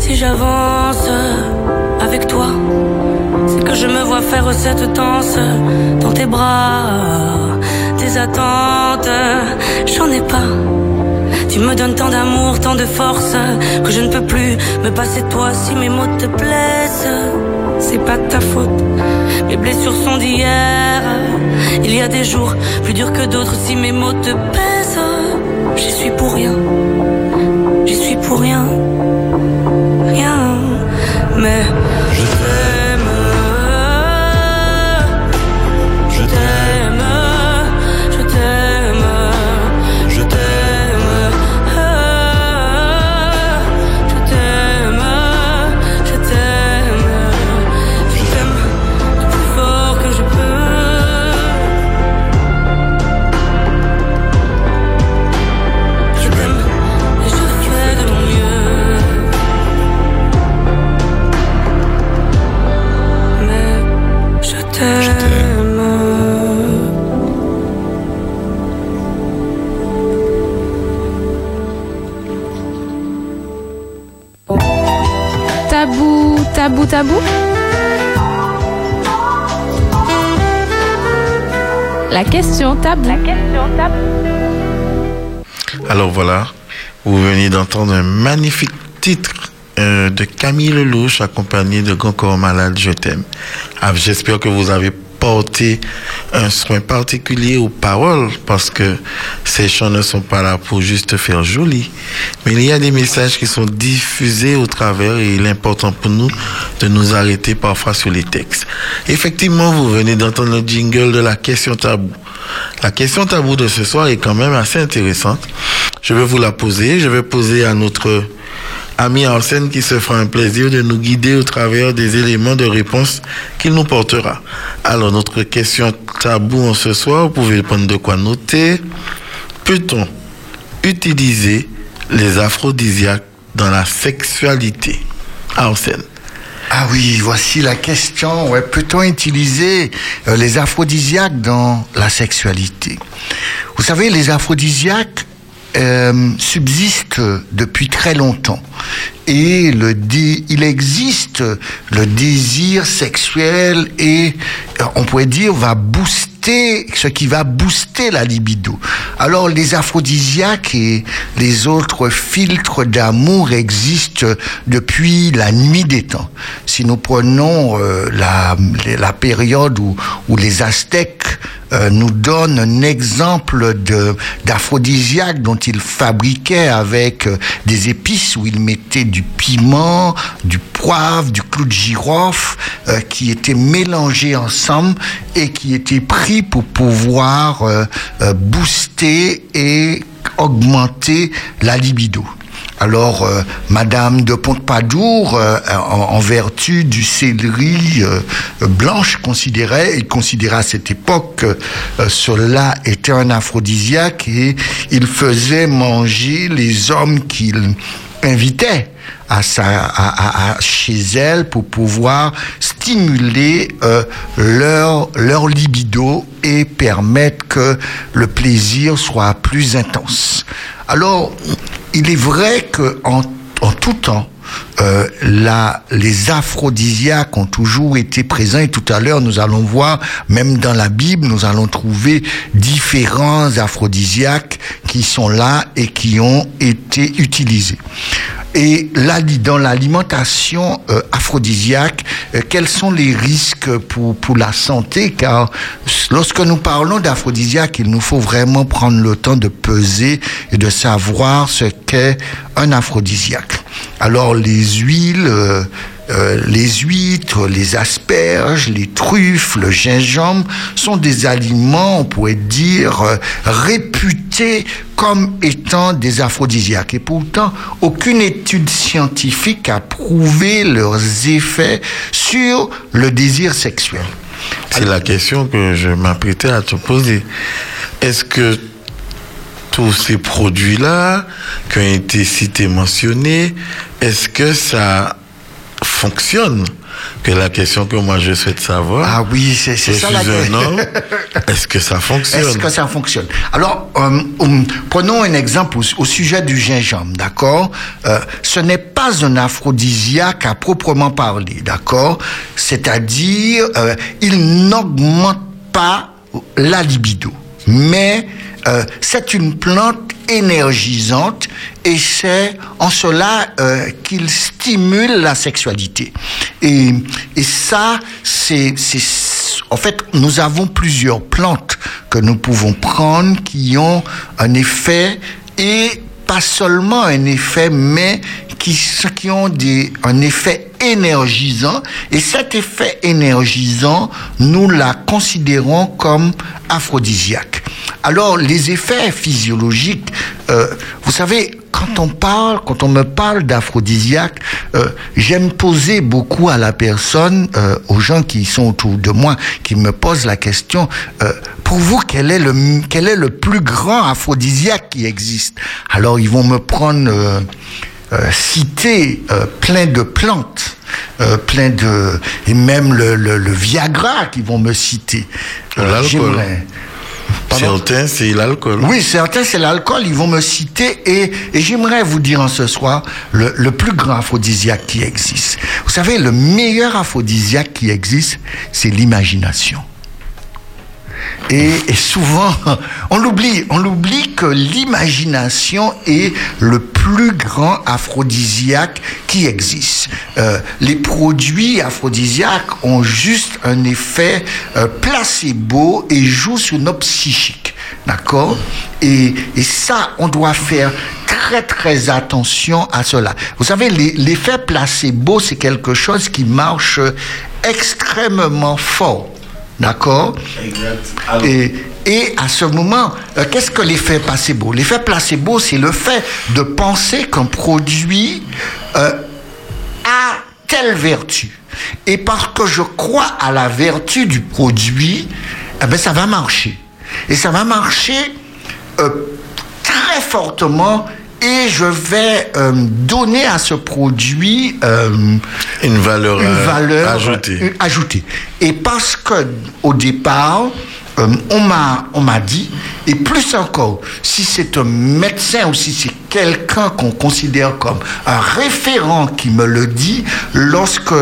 Si j'avance avec toi, c'est que je me vois faire cette danse dans tes bras tes attentes, j'en ai pas. Tu me donnes tant d'amour, tant de force, que je ne peux plus me passer de toi si mes mots te plaisent. C'est pas ta faute, mes blessures sont d'hier. Il y a des jours plus durs que d'autres si mes mots te pèsent. J'y suis pour rien, j'y suis pour rien. Mais La question tabou. La question tabou. Alors voilà, vous venez d'entendre un magnifique titre euh, de Camille Lelouch accompagné de Grand Corps Malade, Je t'aime. Ah, J'espère que vous avez porté un soin particulier aux paroles parce que ces chants ne sont pas là pour juste faire joli, mais il y a des messages qui sont diffusés au travers et il est important pour nous de nous arrêter parfois sur les textes. Effectivement, vous venez d'entendre le jingle de la question tabou. La question tabou de ce soir est quand même assez intéressante. Je vais vous la poser. Je vais poser à notre ami Arsène qui se fera un plaisir de nous guider au travers des éléments de réponse qu'il nous portera. Alors, notre question tabou en ce soir, vous pouvez prendre de quoi noter. Peut-on utiliser les aphrodisiaques dans la sexualité Arsène. Ah oui, voici la question. Ouais, Peut-on utiliser euh, les aphrodisiaques dans la sexualité? Vous savez, les aphrodisiaques euh, subsistent depuis très longtemps. Et le il existe le désir sexuel et euh, on pourrait dire va booster ce qui va booster la libido. Alors les aphrodisiaques et les autres filtres d'amour existent depuis la nuit des temps. Si nous prenons euh, la, la période où, où les Aztèques euh, nous donnent un exemple de d'aphrodisiaque dont ils fabriquaient avec euh, des épices où ils mettaient du piment, du poivre, du clou de girofle euh, qui étaient mélangés ensemble et qui étaient pris pour pouvoir euh, booster et augmenter la libido. Alors, euh, Madame de Pompadour, euh, en, vertu du céleri euh, blanche, considérait, il considérait à cette époque que euh, cela était un aphrodisiaque et il faisait manger les hommes qu'il invitait à sa, à, chez elle pour pouvoir stimuler leur, leur libido et permettre que le plaisir soit plus intense. Alors, il est vrai que en, en tout temps, euh, les aphrodisiaques ont toujours été présents et tout à l'heure nous allons voir, même dans la Bible, nous allons trouver différents aphrodisiaques qui sont là et qui ont été utilisés. Et là, dans l'alimentation euh, aphrodisiaque, euh, quels sont les risques pour, pour la santé? Car lorsque nous parlons d'aphrodisiaque, il nous faut vraiment prendre le temps de peser et de savoir ce qu'est un aphrodisiaque. Alors les huiles, euh, euh, les huîtres, les asperges, les truffes, le gingembre sont des aliments, on pourrait dire, euh, réputés comme étant des aphrodisiaques. Et pourtant, aucune étude scientifique a prouvé leurs effets sur le désir sexuel. C'est la question que je m'apprêtais à te poser. Est-ce que tous ces produits-là qui ont été cités, mentionnés, est-ce que ça fonctionne? Que la question que moi je souhaite savoir. Ah oui, c'est ça la question. Est-ce que ça fonctionne? Est-ce que ça fonctionne? Alors, euh, hum, prenons un exemple au, au sujet du gingembre, d'accord? Euh, Ce n'est pas un aphrodisiaque à proprement parler, d'accord? C'est-à-dire, euh, il n'augmente pas la libido, mais euh, c'est une plante énergisante et c'est en cela euh, qu'il stimule la sexualité. Et, et ça, c'est, en fait, nous avons plusieurs plantes que nous pouvons prendre qui ont un effet et pas seulement un effet, mais qui, qui ont des, un effet énergisant. Et cet effet énergisant, nous la considérons comme aphrodisiaque. Alors, les effets physiologiques, euh, vous savez, quand on parle, quand on me parle d'aphrodisiaque, euh, j'aime poser beaucoup à la personne, euh, aux gens qui sont autour de moi, qui me posent la question, pour vous, quel est le, quel est le plus grand aphrodisiaque qui existe? Alors, ils vont me prendre, euh, euh, citer euh, plein de plantes, euh, plein de, et même le, le, le Viagra qui vont me citer. L'alcool. j'aimerais- Pardon? Certains, c'est l'alcool. oui, certains, c'est l'alcool. Ils vont me citer et, et j'aimerais vous dire en ce soir le, le plus grand aphrodisiaque qui existe. Vous savez, le meilleur aphrodisiaque qui existe, c'est l'imagination. Et, et souvent, on l'oublie, on l'oublie que l'imagination est le plus grand aphrodisiaque qui existe. Euh, les produits aphrodisiaques ont juste un effet euh, placebo et jouent sur notre psychique. D'accord? Et, et ça, on doit faire très très attention à cela. Vous savez, l'effet placebo, c'est quelque chose qui marche extrêmement fort. D'accord et, et à ce moment, euh, qu'est-ce que l'effet placebo? L'effet placebo, c'est le fait de penser qu'un produit euh, a telle vertu. Et parce que je crois à la vertu du produit, eh ben, ça va marcher. Et ça va marcher euh, très fortement et je vais euh, donner à ce produit euh, Une valeur, une euh, valeur ajoutée. euh, ajoutée. Et parce que au départ, euh, on m'a on m'a dit, et plus encore, si c'est un médecin ou si c'est quelqu'un qu'on considère comme un référent qui me le dit, lorsque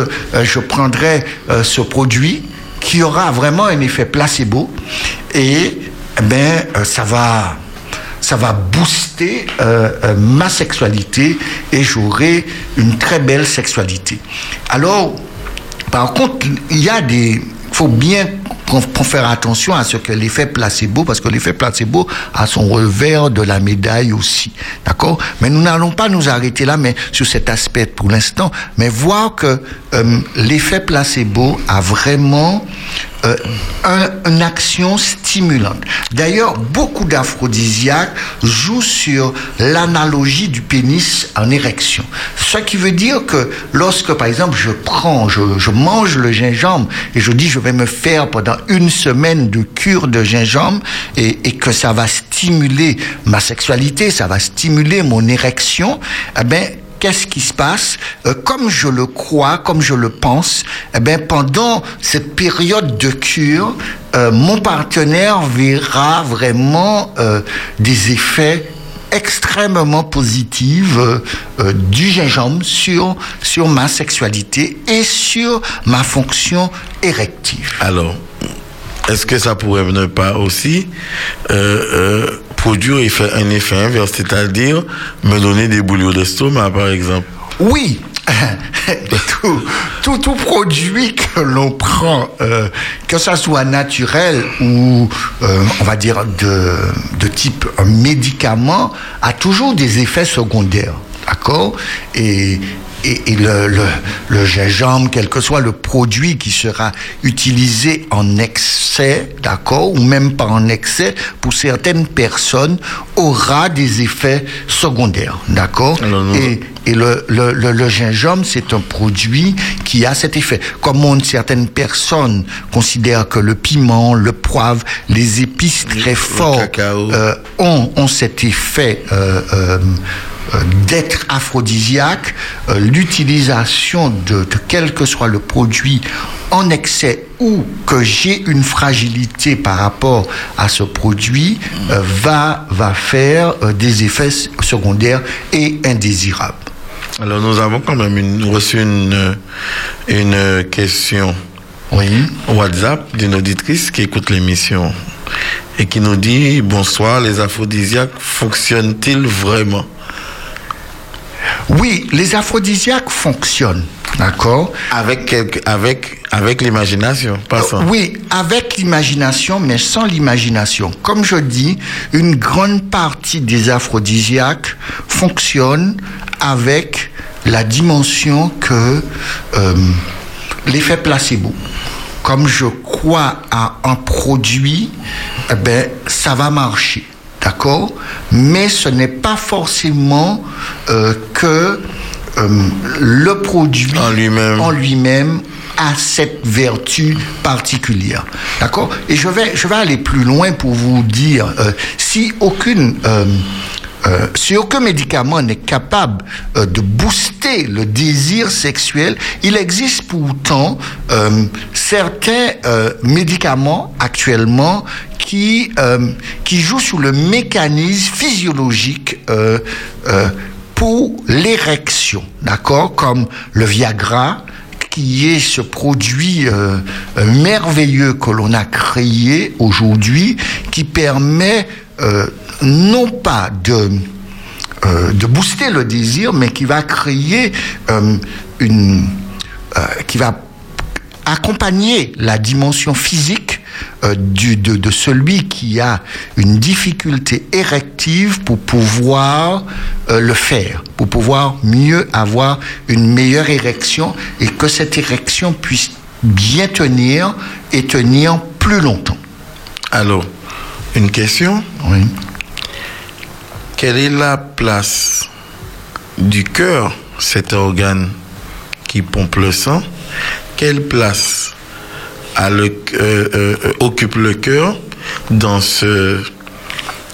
je prendrai ce produit, qui aura vraiment un effet placebo, et eh ben ça va ça va booster euh, euh, ma sexualité et j'aurai une très belle sexualité. Alors, par contre, il y a des... Faut bien faire attention à ce que l'effet placebo, parce que l'effet placebo a son revers de la médaille aussi. D'accord? Mais nous n'allons pas nous arrêter là, mais sur cet aspect pour l'instant, mais voir que euh, l'effet placebo a vraiment euh, un- une action stimulante. D'ailleurs, beaucoup d'aphrodisiaques jouent sur l'analogie du pénis en érection. Ce qui veut dire que lorsque, par exemple, je prends, je, je mange le gingembre et je dis je vais me faire pendant une semaine de cure de gingembre et, et que ça va stimuler ma sexualité, ça va stimuler mon érection, eh ben, qu'est-ce qui se passe Euh, Comme je le crois, comme je le pense, eh ben, pendant cette période de cure, euh, mon partenaire verra vraiment euh, des effets extrêmement positifs euh, euh, du gingembre sur, sur ma sexualité et sur ma fonction érective. Alors, est-ce que ça pourrait ne pas aussi produire un effet inverse, c'est-à-dire me donner des bouillots d'estomac, par exemple Oui, tout, tout, tout produit que l'on prend, euh, que ça soit naturel ou, euh, on va dire, de, de type médicament, a toujours des effets secondaires. D'accord? Et, et, et le, le, le gingembre, quel que soit le produit qui sera utilisé en excès, d'accord, ou même pas en excès, pour certaines personnes, aura des effets secondaires, d'accord Et, et le, le, le, gingembre, c'est un produit qui a cet effet. Comme on, certaines personnes considèrent que le piment, le poivre, les épices très forts cacao. euh, ont, ont cet effet euh, euh, d'être aphrodisiaque, euh, l'utilisation de, de quel que soit le produit en excès ou que j'ai une fragilité par rapport à ce produit euh, va, va faire euh, des effets secondaires et indésirables. Alors nous avons quand même une- reçu une, une question Oui. WhatsApp d'une auditrice qui écoute l'émission et qui nous dit bonsoir, les aphrodisiaques fonctionnent-ils vraiment? Oui, les aphrodisiaques fonctionnent, d'accord avec quelque, avec avec l'imagination, pas sans. Oui, avec l'imagination, mais sans l'imagination. Comme je dis, une grande partie des aphrodisiaques fonctionnent avec la dimension que euh, l'effet placebo. Comme je crois à un produit, eh ben, ça va marcher. D'accord Mais ce n'est pas forcément euh, que euh, le produit En lui-même. en lui-même a cette vertu particulière. D'accord? Et je vais, je vais aller plus loin pour vous dire, euh, si aucune... euh, si aucun médicament n'est capable euh, de booster le désir sexuel, il existe pourtant euh, certains euh, médicaments actuellement qui, euh, qui jouent sur le mécanisme physiologique pour l'érection, d'accord Comme le Viagra, qui est ce produit euh, merveilleux que l'on a créé aujourd'hui, qui permet euh, non pas de, euh, de booster le désir, mais qui va créer euh, une, euh, qui va accompagner la dimension physique euh, du, de, de celui qui a une difficulté érective pour pouvoir euh, le faire, pour pouvoir mieux avoir une meilleure érection et que cette érection puisse bien tenir et tenir plus longtemps. Alors, une question? Oui. Quelle est la place du cœur, cet organe qui pompe le sang? Quelle place euh, euh, occupe le cœur dans ce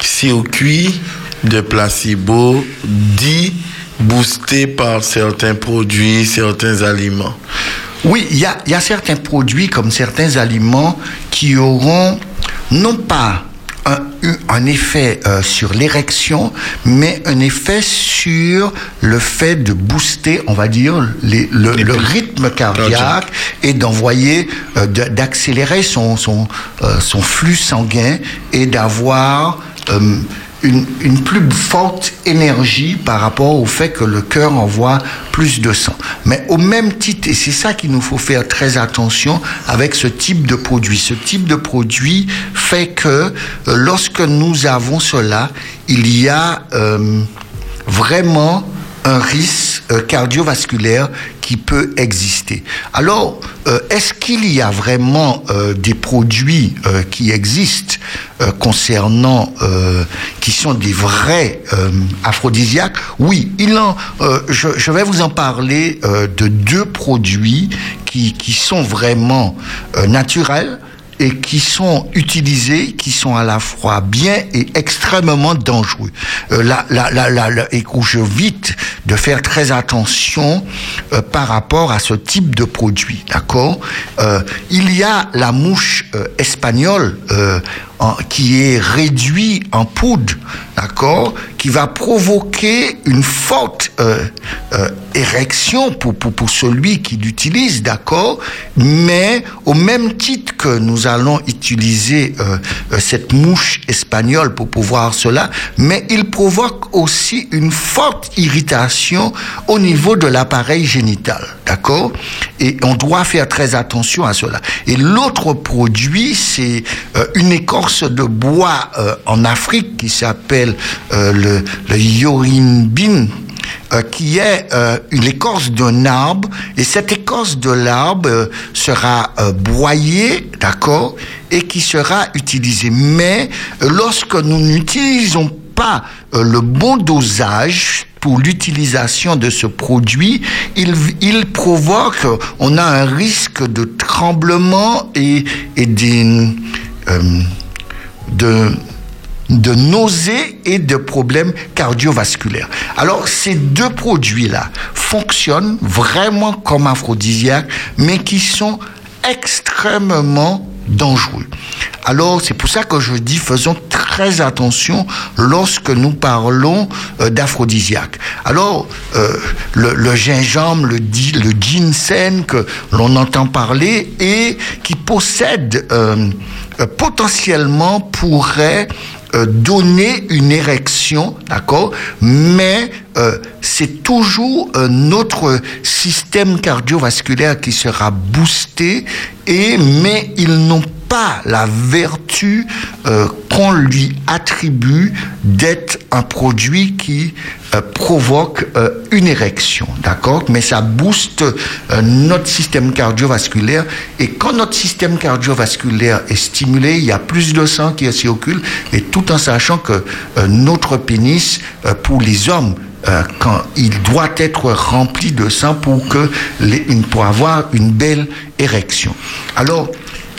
circuit de placebo dit boosté par certains produits, certains aliments? Oui, il y a certains produits comme certains aliments qui auront non pas un, un effet euh, sur l'érection, mais un effet sur le fait de booster, on va dire, les- le, le rythme cardiaque et d'envoyer, euh, d'accélérer son, son, euh, son flux sanguin et d'avoir euh, une, plus forte énergie par rapport au fait que le cœur envoie plus de sang. Mais au même titre, et c'est ça qu'il nous faut faire très attention avec ce type de produit. Ce type de produit fait que euh, lorsque nous avons cela, il y a euh, vraiment un risque euh, cardiovasculaire qui peut exister. Alors, euh, est-ce qu'il y a vraiment euh, des produits qui existent concernant, qui sont des vrais aphrodisiaques? Oui, il en, je, je vais vous en parler de deux produits qui, qui sont vraiment naturels et qui sont utilisés, qui sont à la fois bien et extrêmement dangereux. Euh, là, là, là, là, et où je vite de faire très attention euh, par rapport à ce type de produit, d'accord? Euh, Il y a la mouche euh, espagnole euh, qui est réduite en poudre, d'accord Qui va provoquer une forte euh, euh, érection pour, pour, pour celui qui l'utilise, d'accord Mais au même titre que nous allons utiliser euh, euh, cette mouche espagnole pour pouvoir cela, mais il provoque aussi une forte irritation au niveau de l'appareil génital, d'accord Et on doit faire très attention à cela. Et l'autre produit, c'est euh, une écorce de bois euh, en Afrique qui s'appelle euh, le, le yorinbin euh, qui est euh, une écorce d'un arbre, et cette écorce de l'arbre euh, sera broyée, d'accord, et qui sera utilisée. Mais lorsque nous n'utilisons pas euh, le bon dosage pour l'utilisation de ce produit, il, provoque, on a un risque de tremblement et, et euh, de, de nausées et de problèmes cardiovasculaires. Alors, ces deux produits-là fonctionnent vraiment comme aphrodisiaques, mais qui sont extrêmement dangereux. Alors, c'est pour ça que je dis faisons très attention lorsque nous parlons euh. Alors, euh, le, gingembre, le, le ginseng que l'on entend parler et qui possède euh, euh, potentiellement pourrait euh, donner une érection, d'accord? Mais euh, c'est toujours notre système cardiovasculaire qui sera boosté, et mais ils n'ont pas la vertu euh, qu'on lui attribue d'être un produit qui euh, provoque euh, une érection, d'accord? Mais ça booste notre système cardiovasculaire. Et quand notre système cardiovasculaire est stimulé, il y a plus de sang qui circule. Et tout en sachant que notre pénis, pour les hommes, quand il doit être rempli de sang pour que les, pour avoir une belle érection. Alors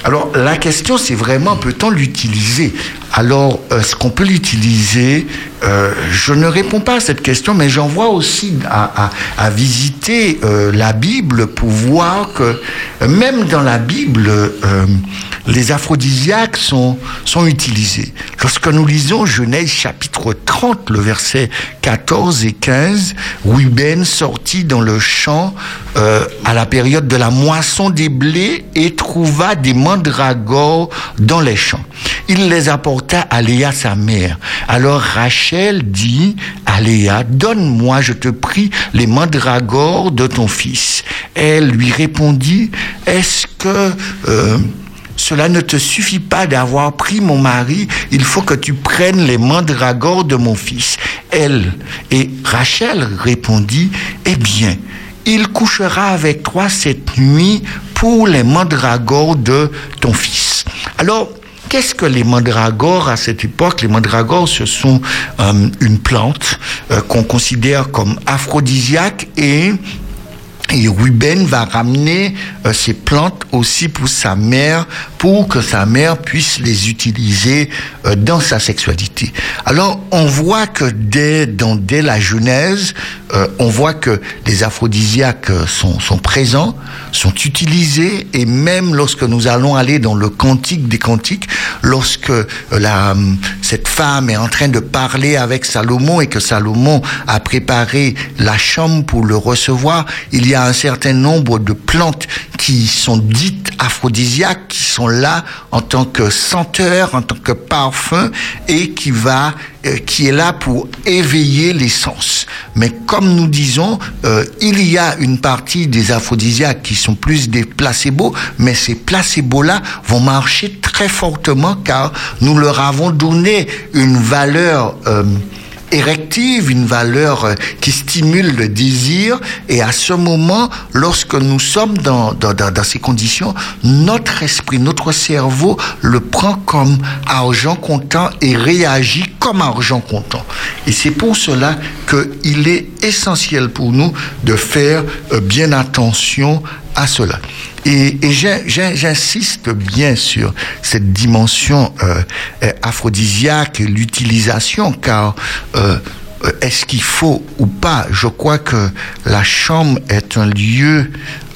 alors la question c'est vraiment peut-on l'utiliser? Alors est-ce qu'on peut l'utiliser? Euh, Je ne réponds pas à cette question, mais j'envoie aussi à, visiter euh, la Bible pour voir que euh, même dans la Bible, euh, les aphrodisiaques sont, sont utilisés. Lorsque nous lisons Genèse chapitre 30, le verset 14 et 15, Ruben sortit dans le champ euh, à la période de la moisson des blés et trouva des mandragores dans les champs. Il les apporta à Léa sa mère. Alors Rachel dit à Léa, donne-moi, je te prie, les mandragores de ton fils. Elle lui répondit, est-ce que... euh, cela ne te suffit pas d'avoir pris mon mari, il faut que tu prennes les mandragores de mon fils. Elle et Rachel répondit, eh bien, il couchera avec toi cette nuit pour les mandragores de ton fils. Alors, Qu'est-ce que les mandragores à cette époque Les mandragores, ce sont euh, une plante euh, qu'on considère comme aphrodisiaque et et Ruben va ramener euh, ces plantes aussi pour sa mère, pour que sa mère puisse les utiliser dans sa sexualité. Alors, on voit que dès, dans, dès la Genèse, on voit que les aphrodisiaques sont, sont présents, sont utilisés, et même lorsque nous allons aller dans le Cantique des Cantiques, lorsque euh, la, hum, cette femme est en train de parler avec Salomon et que Salomon a préparé la chambre pour le recevoir, il y a un certain nombre de plantes qui sont dites aphrodisiaques, qui sont là en tant que senteur, en tant que parfum, et qui va, euh, qui est là pour éveiller les sens. Mais comme nous disons, euh, il y a une partie des aphrodisiaques qui sont plus des placebos, mais ces placebos-là vont marcher très fortement car nous leur avons donné une valeur euh, érective, une valeur euh, qui stimule le désir. Et à ce moment, lorsque nous sommes dans, dans, dans, dans ces conditions, notre esprit, notre cerveau le prend comme argent comptant et réagit comme argent comptant. Et c'est pour cela qu'il est essentiel pour nous de faire euh, bien attention à cela. Et, et j'insiste bien sur cette dimension euh, euh, aphrodisiaque l'utilisation, car euh, euh, est-ce qu'il faut ou pas? Je crois que la chambre est un lieu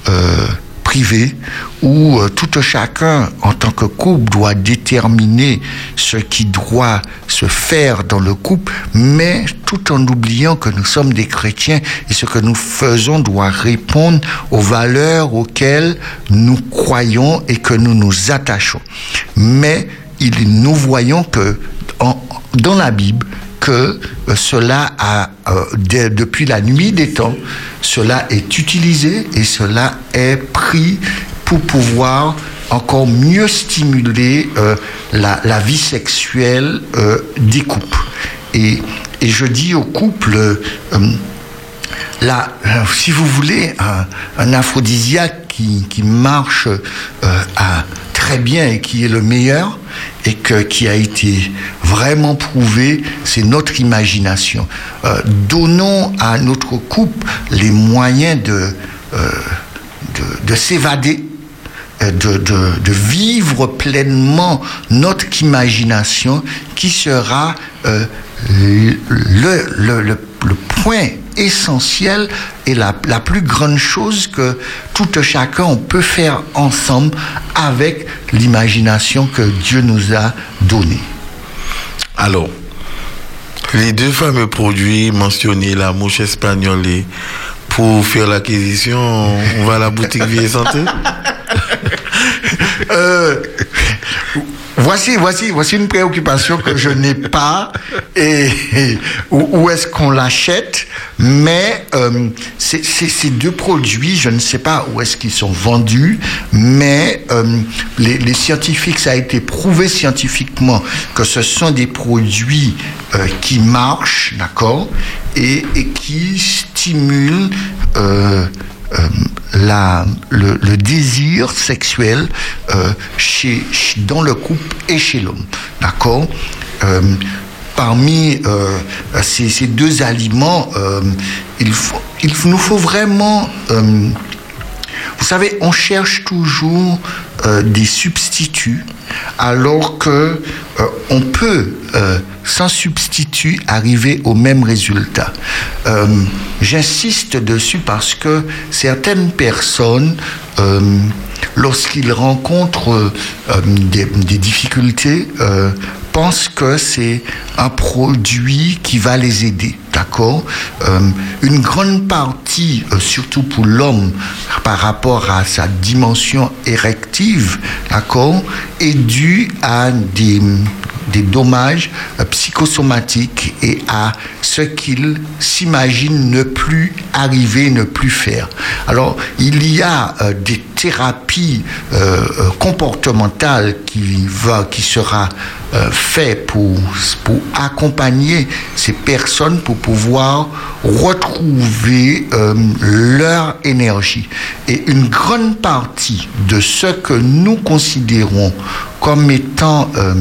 euh, privé où euh, tout chacun, en tant que couple, doit déterminer ce qui doit se faire dans le couple, mais tout en oubliant que nous sommes des chrétiens et ce que nous faisons doit répondre aux valeurs auxquelles nous croyons et que nous nous attachons. Mais nous voyons que dans la Bible, que euh, cela a, euh, depuis la nuit des temps, cela est utilisé et cela est pris pour pouvoir encore mieux stimuler euh, la, vie sexuelle des couples. Et, et je dis aux couples, là, si vous voulez, un, un aphrodisiaque qui, qui marche à, très bien et qui est le meilleur et que, qui a été vraiment prouvé, c'est notre imagination. Euh, donnons à notre couple les moyens de, euh, de, de s'évader euh, de, de, vivre pleinement notre imagination qui sera le, le, le, le, point essentiel et la, la, plus grande chose que tout chacun on peut faire ensemble avec l'imagination que Dieu nous a donnée. Alors, les deux fameux produits mentionnés, la mouche espagnole et pour faire l'acquisition, on va à la boutique Vie et Santé? Euh, voici, voici, voici une préoccupation que je n'ai pas et, où, est-ce qu'on l'achète, mais euh, ces deux produits, je ne sais pas où est-ce qu'ils sont vendus, mais euh, les, scientifiques, ça a été prouvé scientifiquement que ce sont des produits euh, qui marchent, d'accord, et, et, qui stimulent euh, la, le, désir sexuel euh, chez, dans le couple et chez l'homme. D'accord euh, Parmi euh, ces, ces, deux aliments, il, faut, il nous faut vraiment... vous savez, on cherche toujours des substituts alors que on peut sans substitut arriver au même résultat. Euh, J'insiste dessus parce que certaines personnes, euh, lorsqu'ils rencontrent euh, des, difficultés, pensent que c'est un produit qui va les aider. D'accord Une grande partie, surtout pour l'homme, par rapport à sa dimension érective, d'accord, est due à des dommages psychosomatiques et à ce qu'il s'imagine ne plus arriver, ne plus faire. Alors, il y a euh, des thérapies euh, comportementales qui, va, qui sera euh, fait pour, pour accompagner ces personnes pour pouvoir retrouver euh, leur énergie. Et une grande partie de ce que nous considérons comme étant euh,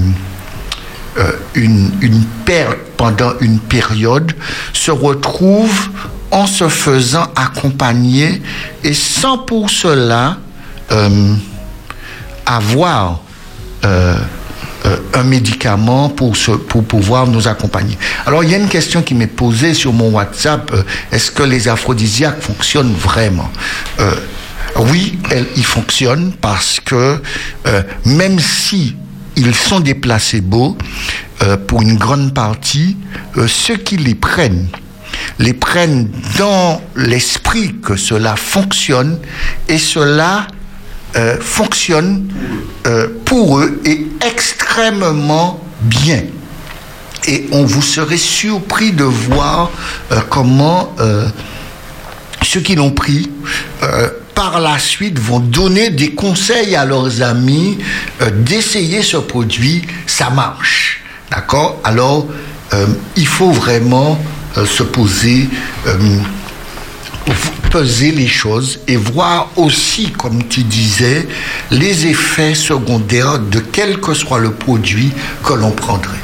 une, une perte pendant une période se retrouve en se faisant accompagner et sans pour cela euh, avoir euh, euh, un médicament pour, se, pour pouvoir nous accompagner. Alors il y a une question qui m'est posée sur mon WhatsApp, est-ce que les aphrodisiaques fonctionnent vraiment? Oui, elles, ils fonctionnent parce que même si ils sont des placebos euh, pour une grande partie. Euh, ceux qui les prennent, les prennent dans l'esprit que cela fonctionne et cela euh, fonctionne pour eux et extrêmement bien. Et on vous serait surpris de voir comment ceux qui l'ont pris par la suite vont donner des conseils à leurs amis euh, d'essayer ce produit, ça marche. D'accord? Alors, euh, il faut vraiment euh, se poser, peser les choses et voir aussi, comme tu disais, les effets secondaires de quel que soit le produit que l'on prendrait.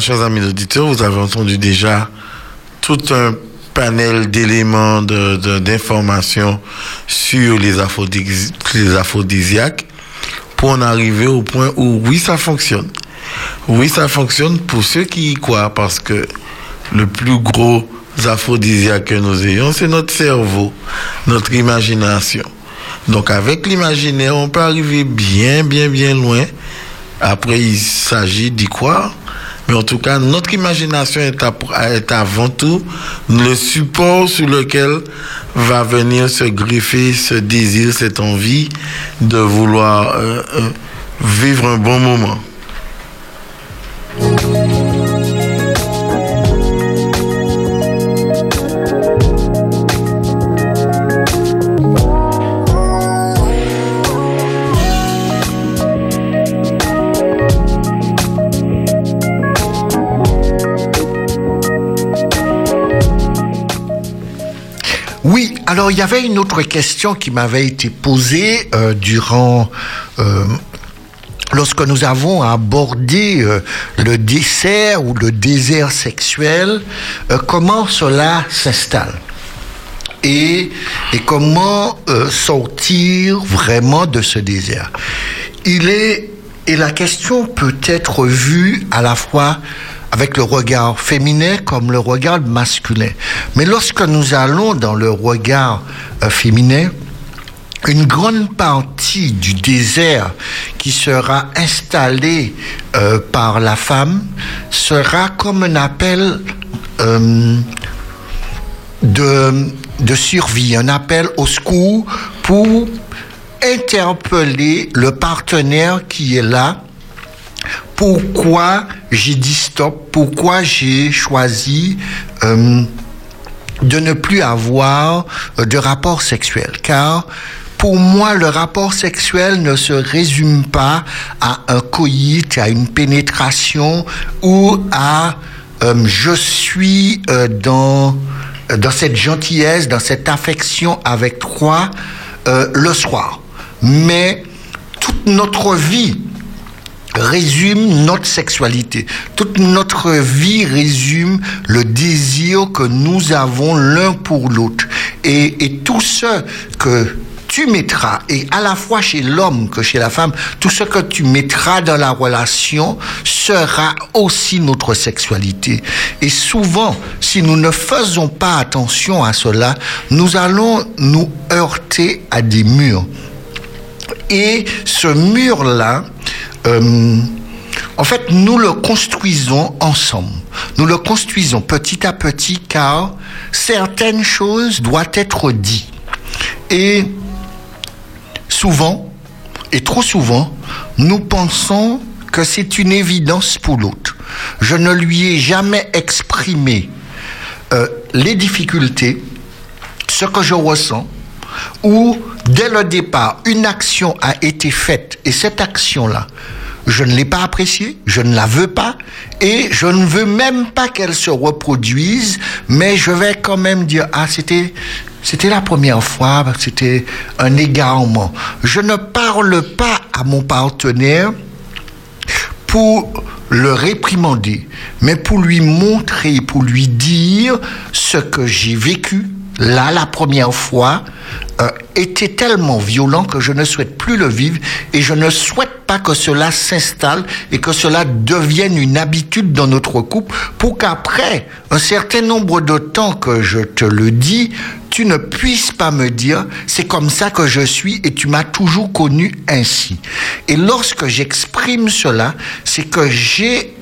chers amis auditeurs, vous avez entendu déjà tout un panel d'éléments d'informations de, de, sur les, les aphrodisiaques pour en arriver au point où oui, ça fonctionne. Oui, ça fonctionne pour ceux qui y croient parce que le plus gros aphrodisiaque que nous ayons, c'est notre cerveau, notre imagination. Donc avec l'imaginaire, on peut arriver bien, bien, bien loin. Après, il s'agit d'y croire mais en tout cas, notre imagination est, avant tout le support sur lequel va venir se greffer ce désir, cette envie de vouloir euh, euh, vivre un bon moment. Il y avait une autre question qui m'avait été posée euh, durant... euh, lorsque nous avons abordé euh, le dessert ou le désert sexuel, comment cela s'installe et, et comment sortir vraiment de ce désert. Il est et la question peut être vue à la fois avec le regard féminin comme le regard masculin. Mais lorsque nous allons dans le regard euh, féminin, une grande partie du désert qui sera installé euh, par la femme sera comme un appel euh, de, de survie, un appel au secours pour interpeller le partenaire qui est là. Pourquoi j'ai dit stop? Pourquoi j'ai choisi euh, de ne plus avoir euh, de rapport sexuel? Car pour moi, le rapport sexuel ne se résume pas à un coït, à une pénétration ou à euh, je suis dans dans cette gentillesse, dans cette affection avec toi le soir. Mais toute notre vie résume notre sexualité. Toute notre vie résume le désir que nous avons l'un pour l'autre. Et, et tout ce que tu mettras, et à la fois chez l'homme que chez la femme, tout ce que tu mettras dans la relation sera aussi notre sexualité. Et souvent, si nous ne faisons pas attention à cela, nous allons nous heurter à des murs. Et ce mur-là, euh, en fait, nous le construisons ensemble. Nous le construisons petit à petit car certaines choses doivent être dites. Et souvent, et trop souvent, nous pensons que c'est une évidence pour l'autre. Je ne lui ai jamais exprimé euh, les difficultés, ce que je ressens, ou dès le départ, une action a été faite et cette action-là, je ne l'ai pas appréciée, je ne la veux pas et je ne veux même pas qu'elle se reproduise, mais je vais quand même dire ah c'était c'était la première fois, c'était un égarement. Je ne parle pas à mon partenaire pour le réprimander, mais pour lui montrer, pour lui dire ce que j'ai vécu là la première fois euh, était tellement violent que je ne souhaite plus le vivre et je ne souhaite pas que cela s'installe et que cela devienne une habitude dans notre couple pour qu'après un certain nombre de temps que je te le dis, tu ne puisses pas me dire c'est comme ça que je suis et tu m'as toujours connu ainsi. Et lorsque j'exprime cela, c'est que j'ai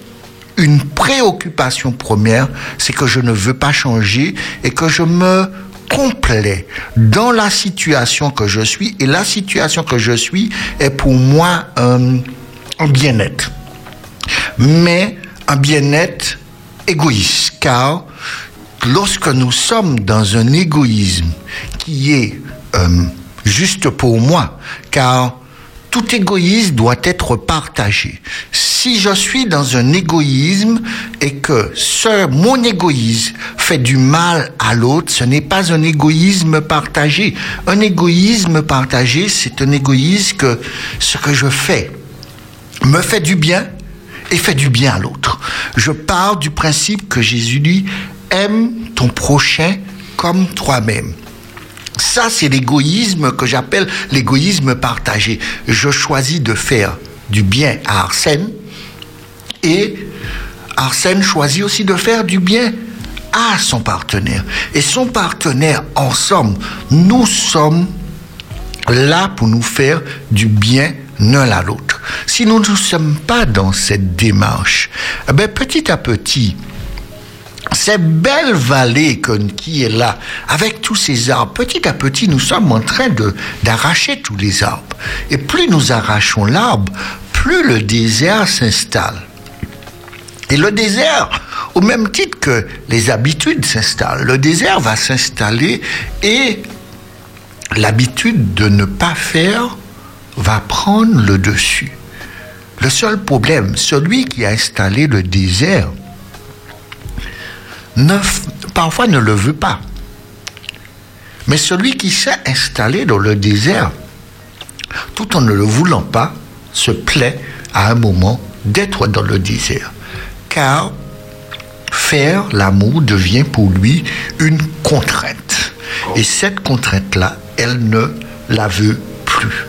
une préoccupation première, c'est que je ne veux pas changer et que je me complet dans la situation que je suis et la situation que je suis est pour moi un, bien-être. Mais un bien-être égoïste car lorsque nous sommes dans un égoïsme qui est euh, juste pour moi car tout égoïsme doit être partagé. Si je suis dans un égoïsme et que ce, mon égoïsme fait du mal à l'autre, ce n'est pas un égoïsme partagé. Un égoïsme partagé, c'est un égoïsme que ce que je fais me fait du bien et fait du bien à l'autre. Je pars du principe que Jésus dit, aime ton prochain comme toi-même. Ça, c'est l'égoïsme que j'appelle l'égoïsme partagé. Je choisis de faire du bien à Arsène et Arsène choisit aussi de faire du bien à son partenaire. Et son partenaire, ensemble, nous sommes là pour nous faire du bien l'un à l'autre. Si nous ne sommes pas dans cette démarche, eh ben, petit à petit, cette belle vallée qui est là, avec tous ces arbres, petit à petit, nous sommes en train d'arracher tous les arbres. Et plus nous arrachons l'arbre, plus le désert s'installe. Et le désert, au même titre que les habitudes s'installent, le désert va s'installer et l'habitude de ne pas faire va prendre le dessus. Le seul problème, celui qui a installé le désert, parfois ne le veut pas. Mais celui qui s'est installé dans le désert, tout en ne le voulant pas, se plaît à un moment d'être dans le désert. Car faire l'amour devient pour lui une contrainte. Et cette contrainte-là, elle ne la veut plus.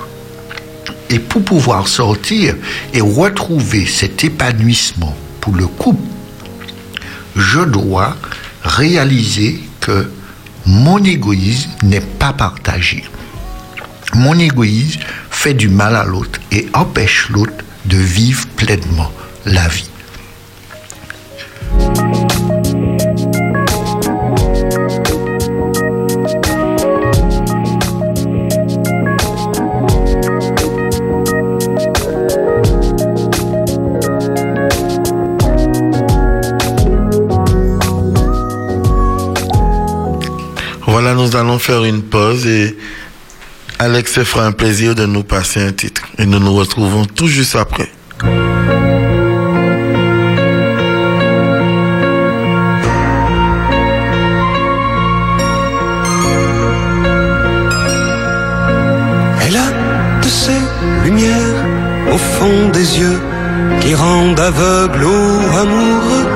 Et pour pouvoir sortir et retrouver cet épanouissement pour le couple, je dois réaliser que mon égoïsme n'est pas partagé. Mon égoïsme fait du mal à l'autre et empêche l'autre de vivre pleinement la vie. Faire une pause et Alex se fera un plaisir de nous passer un titre. Et nous nous retrouvons tout juste après. Ces lumières au fond des yeux qui rendent aveugle ou amoureux.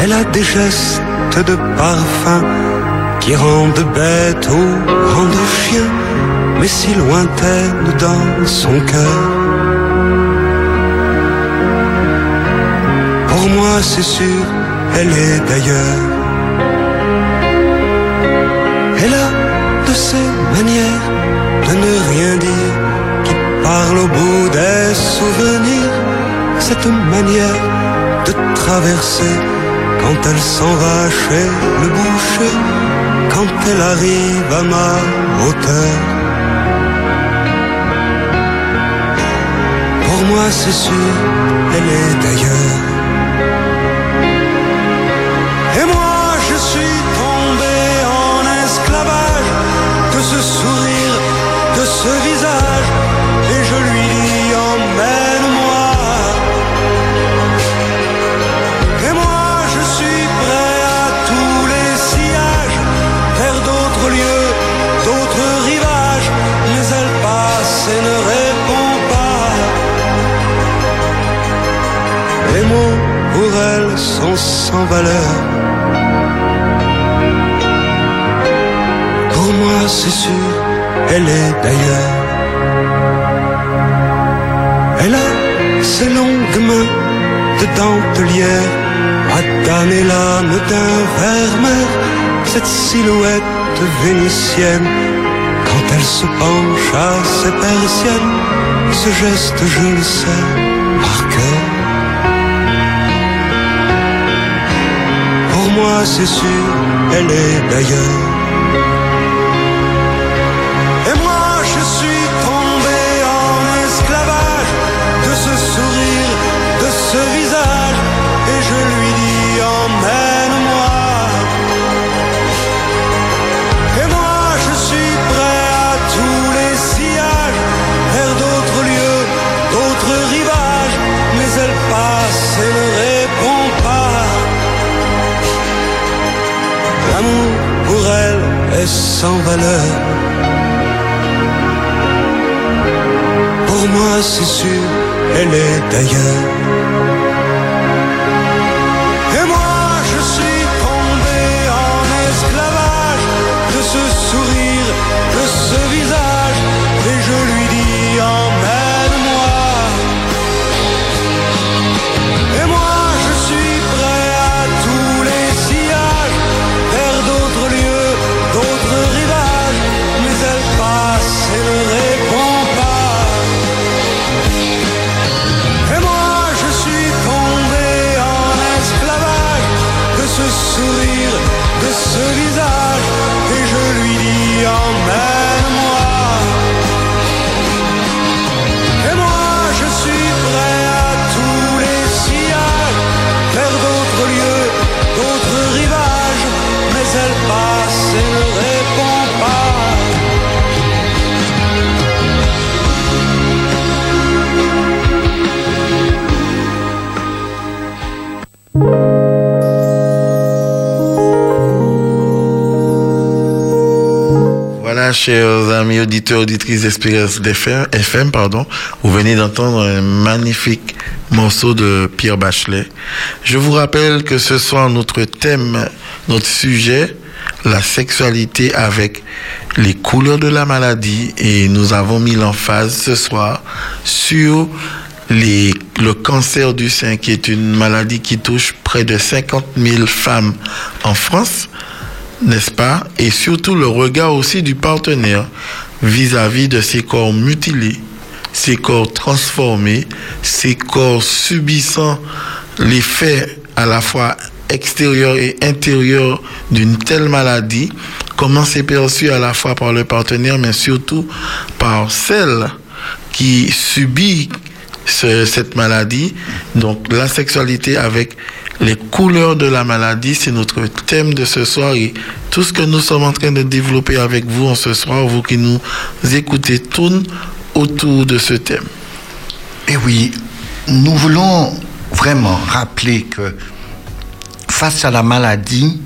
Elle a des gestes de parfum qui rendent bête ou rendent chien, mais si lointaine dans son cœur. Pour moi, c'est sûr, elle est d'ailleurs. Elle a de ces manières de ne rien dire qui parle au bout des souvenirs. Cette manière de traverser quand elle s'en va chez le boucher, quand elle arrive à ma hauteur. Pour moi, c'est sûr, elle est d'ailleurs. Sans valeur. Pour moi, c'est sûr, elle est d'ailleurs. Elle a ses longues mains de dentelière damner l'âme d'un vermeer. Cette silhouette vénitienne, quand elle se penche à ses persiennes, ce geste, je le sais moi, c'est sûr, elle est d'ailleurs. Sans valeur. Pour moi, c'est sûr, elle est d'ailleurs. Chers amis auditeurs, auditrices d'Espérance FM, pardon, vous venez d'entendre un magnifique morceau de Pierre Bachelet. Je vous rappelle que ce soir, notre thème, notre sujet, la sexualité avec les couleurs de la maladie et nous avons mis l'emphase ce soir sur le cancer du sein qui est une maladie qui touche près de 50 000 femmes en France n'est-ce pas? Et surtout le regard aussi du partenaire vis-à-vis de ces corps mutilés, ces corps transformés, ces corps subissant l'effet à la fois extérieur et intérieur d'une telle maladie, comment c'est perçu à la fois par le partenaire, mais surtout par celle qui subit ce- cette maladie. Donc la sexualité avec les couleurs de la maladie, c'est notre thème de ce soir et tout ce que nous sommes en train de développer avec vous en ce soir, vous qui nous écoutez, tourne autour de ce thème. Et oui, nous voulons vraiment rappeler que face à la maladie,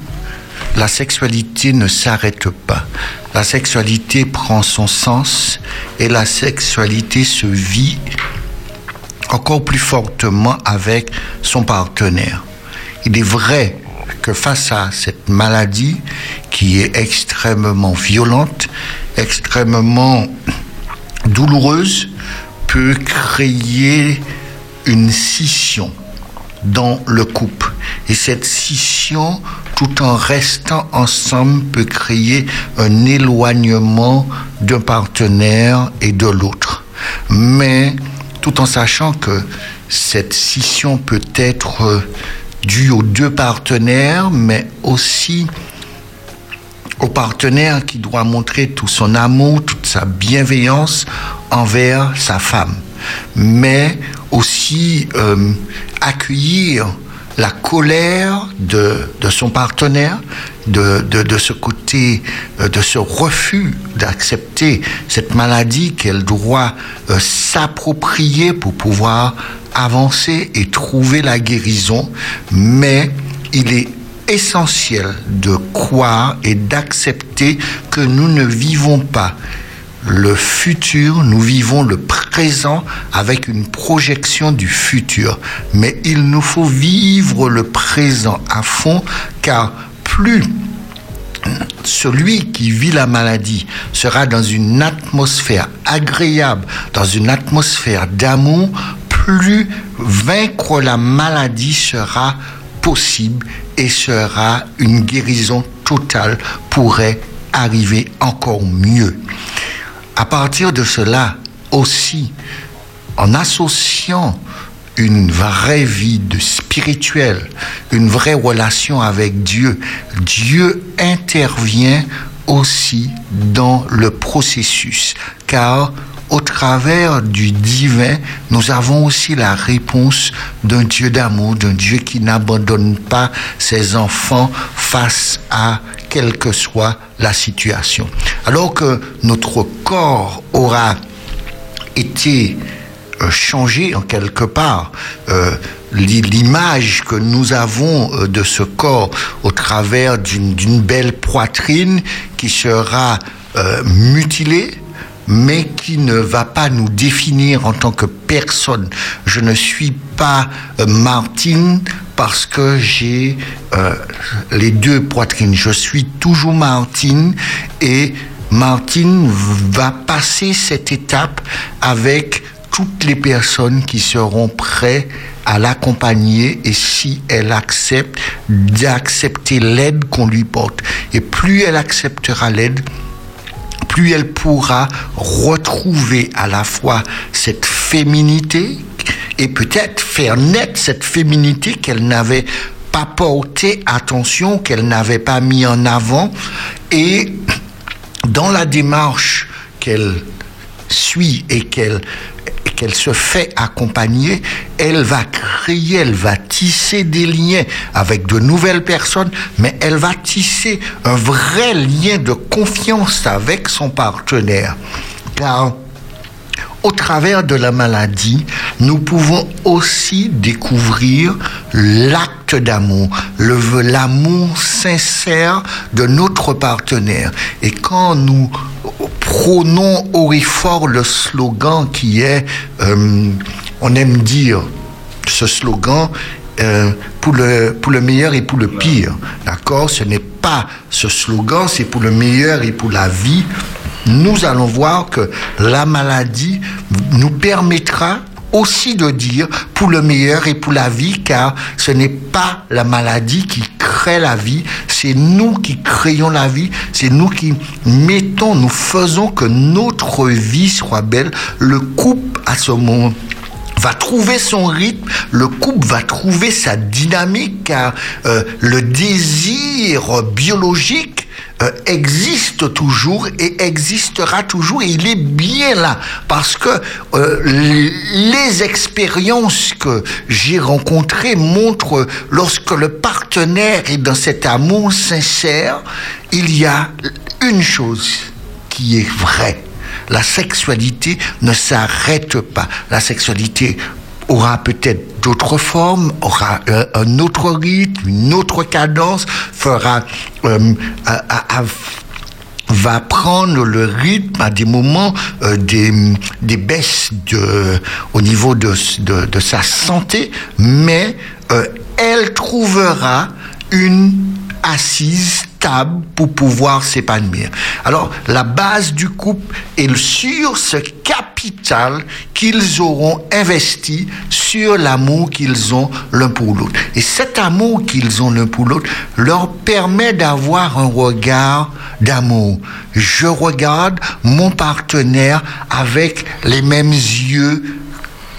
la sexualité ne s'arrête pas. La sexualité prend son sens et la sexualité se vit encore plus fortement avec son partenaire. Il est vrai que face à cette maladie qui est extrêmement violente, extrêmement douloureuse, peut créer une scission dans le couple. Et cette scission, tout en restant ensemble, peut créer un éloignement d'un partenaire et de l'autre. Mais tout en sachant que cette scission peut être due aux deux partenaires, mais aussi au partenaire qui doit montrer tout son amour, toute sa bienveillance envers sa femme, mais aussi euh, accueillir la colère de, son partenaire, de ce côté, euh, de ce refus d'accepter cette maladie qu'elle doit euh, s'approprier pour pouvoir avancer et trouver la guérison, mais il est essentiel de croire et d'accepter que nous ne vivons pas le futur, nous vivons le présent avec une projection du futur. Mais il nous faut vivre le présent à fond car plus celui qui vit la maladie sera dans une atmosphère agréable, dans une atmosphère d'amour, plus vaincre la maladie sera possible et sera une guérison totale pourrait arriver encore mieux. À partir de cela aussi, en associant une vraie vie de spirituel, une vraie relation avec Dieu, Dieu intervient aussi dans le processus, car au travers du divin, nous avons aussi la réponse d'un Dieu d'amour, d'un Dieu qui n'abandonne pas ses enfants face à quelle que soit la situation. Alors que notre corps aura été euh, changé en quelque part. Euh, l'i- L'image que nous avons euh, de ce corps au travers d'une belle poitrine qui sera mutilée, mais qui ne va pas nous définir en tant que personne. Je ne suis pas euh, Martine parce que j'ai euh, les deux poitrines. Je suis toujours Martine et Martine va passer cette étape avec toutes les personnes qui seront prêtes à l'accompagner et si elle accepte d'accepter l'aide qu'on lui porte. Et plus elle acceptera l'aide, plus elle pourra retrouver à la fois cette féminité et peut-être faire naître cette féminité qu'elle n'avait pas porté attention, qu'elle n'avait pas mis en avant. Et dans la démarche qu'elle suit et qu'elle qu'elle se fait accompagner, elle va créer, elle va tisser des liens avec de nouvelles personnes, mais elle va tisser un vrai lien de confiance avec son partenaire. Car au travers de la maladie, nous pouvons aussi découvrir l'acte d'amour, l'amour sincère de notre partenaire. Et quand nous prônons haut et fort le slogan qui est, euh, on aime dire ce slogan, euh, pour, le, pour le meilleur et pour le pire. D'accord? Ce n'est pas ce slogan, c'est pour le meilleur et pour la vie. Nous allons voir que la maladie nous permettra aussi de dire pour le meilleur et pour la vie, car ce n'est pas la maladie qui crée la vie, c'est nous qui créons la vie, c'est nous qui mettons, nous faisons que notre vie soit belle. Le couple à ce moment va trouver son rythme, le couple va trouver sa dynamique, car euh, le désir biologique euh, existe toujours et existera toujours. Et il est bien là parce que euh, les expériences que j'ai rencontrées montrent lorsque le partenaire est dans cet amour sincère, il y a une chose qui est vraie la sexualité ne s'arrête pas. La sexualité aura peut-être d'autres formes, aura euh, un autre rythme, une autre cadence, fera euh, va prendre le rythme à des moments euh, des, baisses au niveau de sa santé, mais elle trouvera une assise stable pour pouvoir s'épanouir. Alors, la base du couple est sur ce capital qu'ils auront investi sur l'amour qu'ils ont l'un pour l'autre. Et cet amour qu'ils ont l'un pour l'autre leur permet d'avoir un regard d'amour. Je regarde mon partenaire avec les mêmes yeux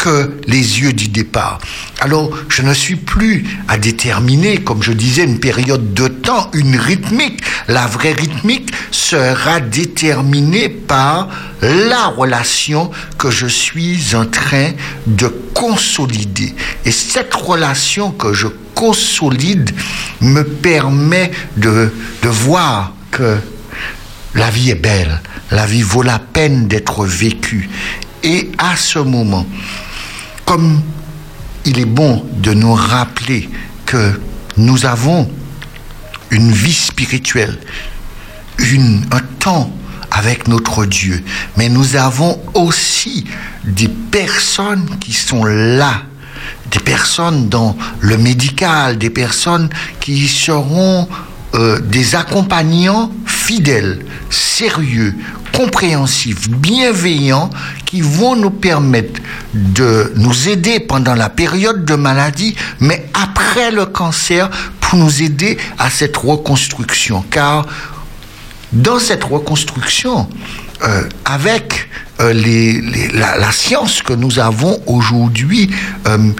que les yeux du départ. Alors, je ne suis plus à déterminer, comme je disais, une période de temps, une rythmique. La vraie rythmique sera déterminée par la relation que je suis en train de consolider. Et cette relation que je consolide me permet de, de voir que la vie est belle, la vie vaut la peine d'être vécue. Et à ce moment, comme il est bon de nous rappeler que nous avons une vie spirituelle, un temps avec notre Dieu, mais nous avons aussi des personnes qui sont là, des personnes dans le médical, des personnes qui seront euh, des accompagnants fidèles, sérieux, compréhensifs, bienveillants, qui vont nous permettre de nous aider pendant la période de maladie, mais après le cancer, pour nous aider à cette reconstruction. Car dans cette reconstruction, euh, avec euh, les, les, la, la, science que nous avons aujourd'hui, euh,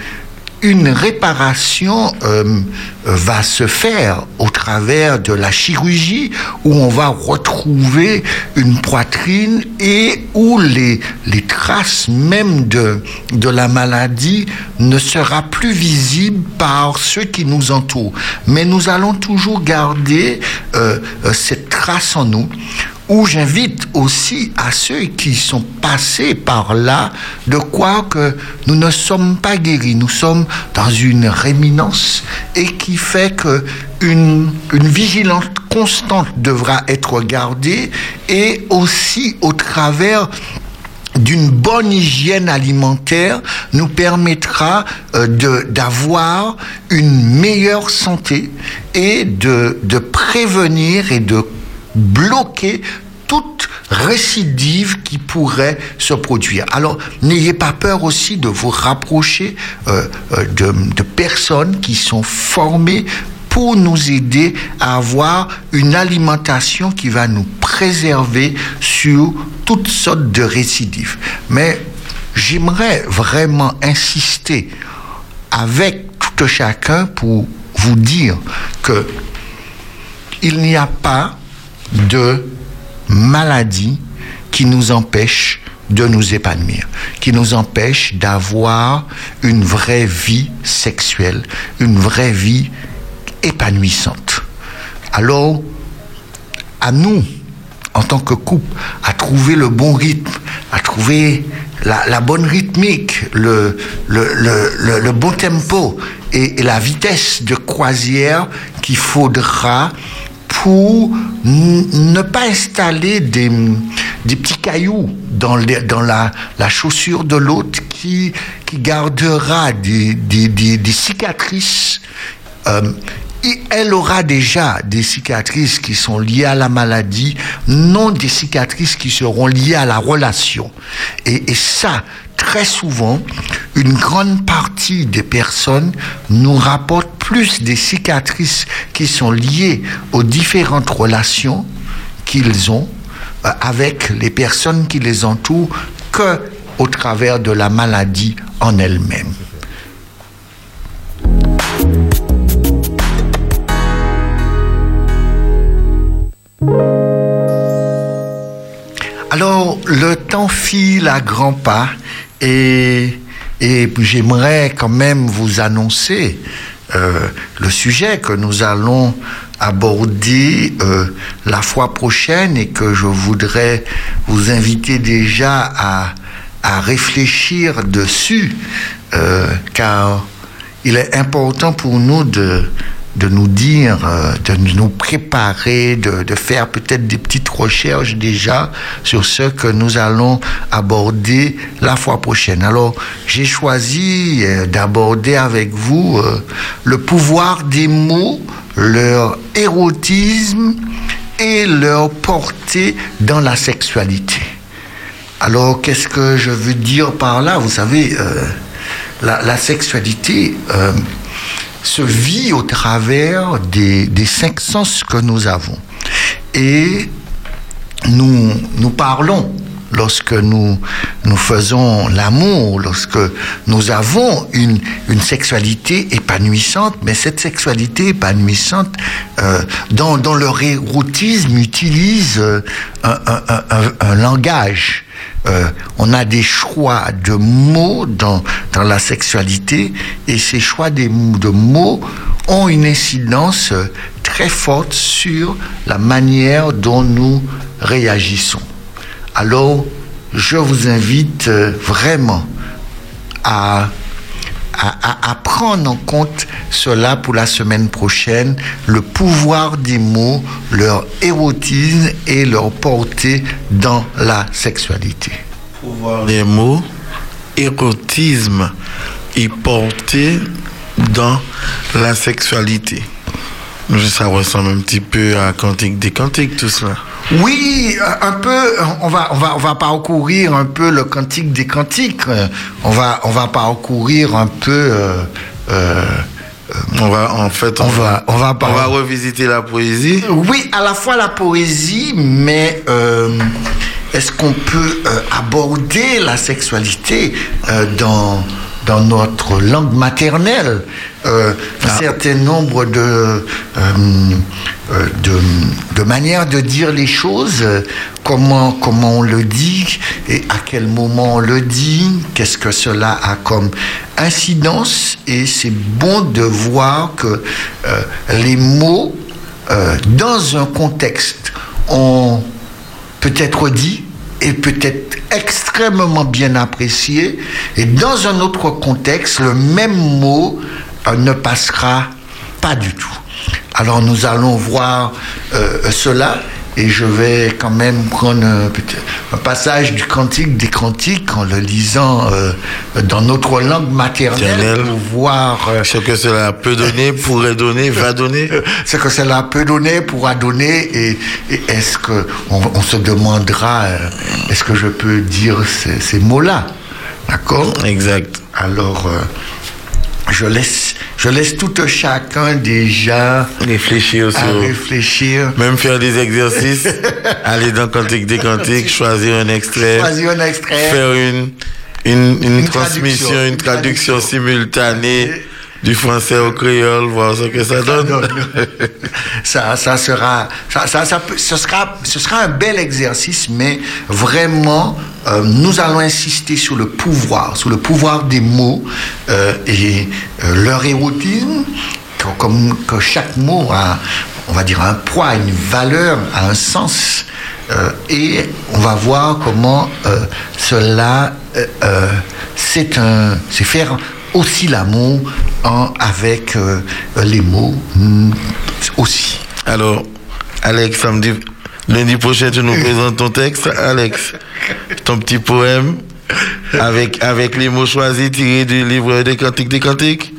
une réparation euh, va se faire au travers de la chirurgie où on va retrouver une poitrine et où les, traces même de, de la maladie ne sera plus visible par ceux qui nous entourent. Mais nous allons toujours garder euh, cette trace en nous où j'invite aussi à ceux qui sont passés par là de croire que nous ne sommes pas guéris, nous sommes dans une réminence et qui fait que une, une vigilance constante devra être gardée et aussi au travers d'une bonne hygiène alimentaire nous permettra euh, d'avoir une meilleure santé et de, de prévenir et de bloquer toute récidive qui pourrait se produire. Alors, n'ayez pas peur aussi de vous rapprocher euh, de, de personnes qui sont formées pour nous aider à avoir une alimentation qui va nous préserver sur toutes sortes de récidives. Mais j'aimerais vraiment insister avec tout chacun pour vous dire que il n'y a pas de maladie qui nous empêche de nous épanouir, qui nous empêche d'avoir une vraie vie sexuelle, une vraie vie épanouissante. Alors, à nous, en tant que couple, à trouver le bon rythme, à trouver la, bonne rythmique, le, le, le, le, bon tempo et, et la vitesse de croisière qu'il faudra pour ne pas installer des, petits cailloux dans, la, chaussure de l'autre qui, gardera des cicatrices. Euh, et elle aura déjà des cicatrices qui sont liées à la maladie, non des cicatrices qui seront liées à la relation. Et, et ça, très souvent, une grande partie des personnes nous rapportent plus des cicatrices qui sont liées aux différentes relations qu'ils ont euh, avec les personnes qui les entourent que au travers de la maladie en elle-même. Alors, le temps file à grands pas et, j'aimerais quand même vous annoncer euh, le sujet que nous allons aborder euh, la fois prochaine et que je voudrais vous inviter déjà à, à réfléchir dessus, euh, car il est important pour nous de, de nous dire, euh, de nous préparer, de, de faire peut-être des petites recherches déjà sur ce que nous allons aborder la fois prochaine. Alors, j'ai choisi euh, d'aborder avec vous euh, le pouvoir des mots, leur érotisme et leur portée dans la sexualité. Alors, qu'est-ce que je veux dire par là? Vous savez, la, sexualité se vit au travers des, cinq sens que nous avons. Et nous parlons lorsque nous, nous faisons l'amour, lorsque nous avons une, une sexualité épanouissante, mais cette sexualité épanouissante, euh, dans, dans leur érotisme, utilise euh, un, un- un- langage. Euh, on a des choix de mots dans, dans la sexualité et ces choix des- de mots ont une incidence euh, très forte sur la manière dont nous réagissons. Alors, je vous invite euh, vraiment à, prendre en compte cela pour la semaine prochaine, le pouvoir des mots, leur érotisme et leur portée dans la sexualité. pouvoir des mots, érotisme et portée dans la sexualité. Ça ressemble un petit peu à Cantique des Cantiques, tout cela. Oui, un peu. On va, on va, on va parcourir un peu le cantique des cantiques. Euh, On va, on va parcourir un peu. euh, euh, On va, en fait, On va- on va on va revisiter la poésie. Oui, à la fois la poésie, mais euh, est-ce qu'on peut euh, aborder la sexualité euh, dans, dans notre langue maternelle Euh, Un Ah. certain nombre de, euh, euh, de, de manières de dire les choses, comment, comment on le dit et à quel moment on le dit, qu'est-ce que cela a comme incidence, et c'est bon de voir que euh, les mots dans un contexte, ont peut-être dit et peut-être extrêmement bien apprécié, et dans un autre contexte, le même mot euh, ne passera pas du tout. Alors nous allons voir euh, cela. Et je vais quand même prendre un, peut-être un passage du Cantique des Cantiques en le lisant euh, dans notre langue maternelle pour voir euh, Ce que cela peut donner, pourrait donner, va donner. ce que cela peut donner, pourra donner, et, et est-ce que on, se demandera, euh, est-ce que je peux dire ces, ces mots-là, d'accord? Exact. Alors, euh, je laisse, je laisse tout un chacun déjà Réfléchir à sur. réfléchir. Même faire des exercices, aller dans Cantique des Cantiques, choisir un extrait, Choisir un extrait. faire une, une, une, Une transmission, traduction, une traduction traduction. simultanée du français au créole, voir ce que ça donne. ça, ça sera, ça, ça, ce sera, ce sera un bel exercice, mais vraiment, euh, nous allons insister sur le pouvoir, sur le pouvoir des mots euh, et euh, leur érotisme, comme que chaque mot a, on va dire, un poids, une valeur, un sens. Et on va voir comment cela, c'est faire aussi l'amour avec les mots mm, aussi. Alors, Alex, ça me dit, Lundi prochain, tu nous présentes ton texte, Alex. Ton petit poème avec, avec les mots choisis tirés du livre des cantiques des cantiques.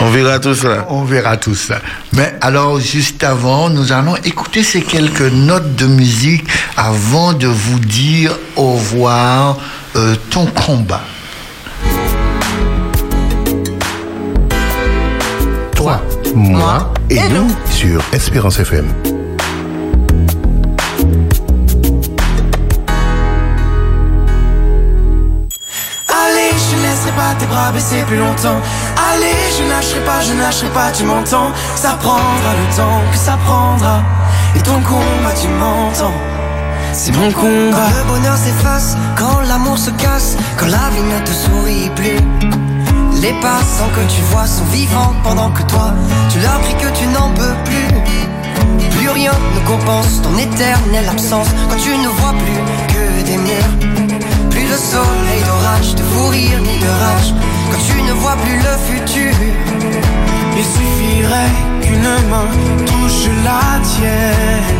On verra tout ça. On verra tout ça. Mais alors, juste avant, nous allons écouter ces quelques notes de musique avant de vous dire au revoir euh, ton combat. Toi, moi et nous sur Espérance FM. Bras baisser plus longtemps. Allez, je lâcherai pas, je lâcherai pas, tu m'entends. Ça prendra le temps que ça prendra. Et ton combat, tu m'entends. C'est mon combat. Quand le bonheur s'efface, quand l'amour se casse, quand la vie ne te sourit plus. Les passants que tu vois sont vivants pendant que toi, tu leur cries que tu n'en peux plus. Plus rien ne compense ton éternelle absence quand tu ne vois plus que des murs. De soleil, d'orage, de fou rire ni de rage quand tu ne vois plus le futur. Il suffirait qu'une main touche la tienne,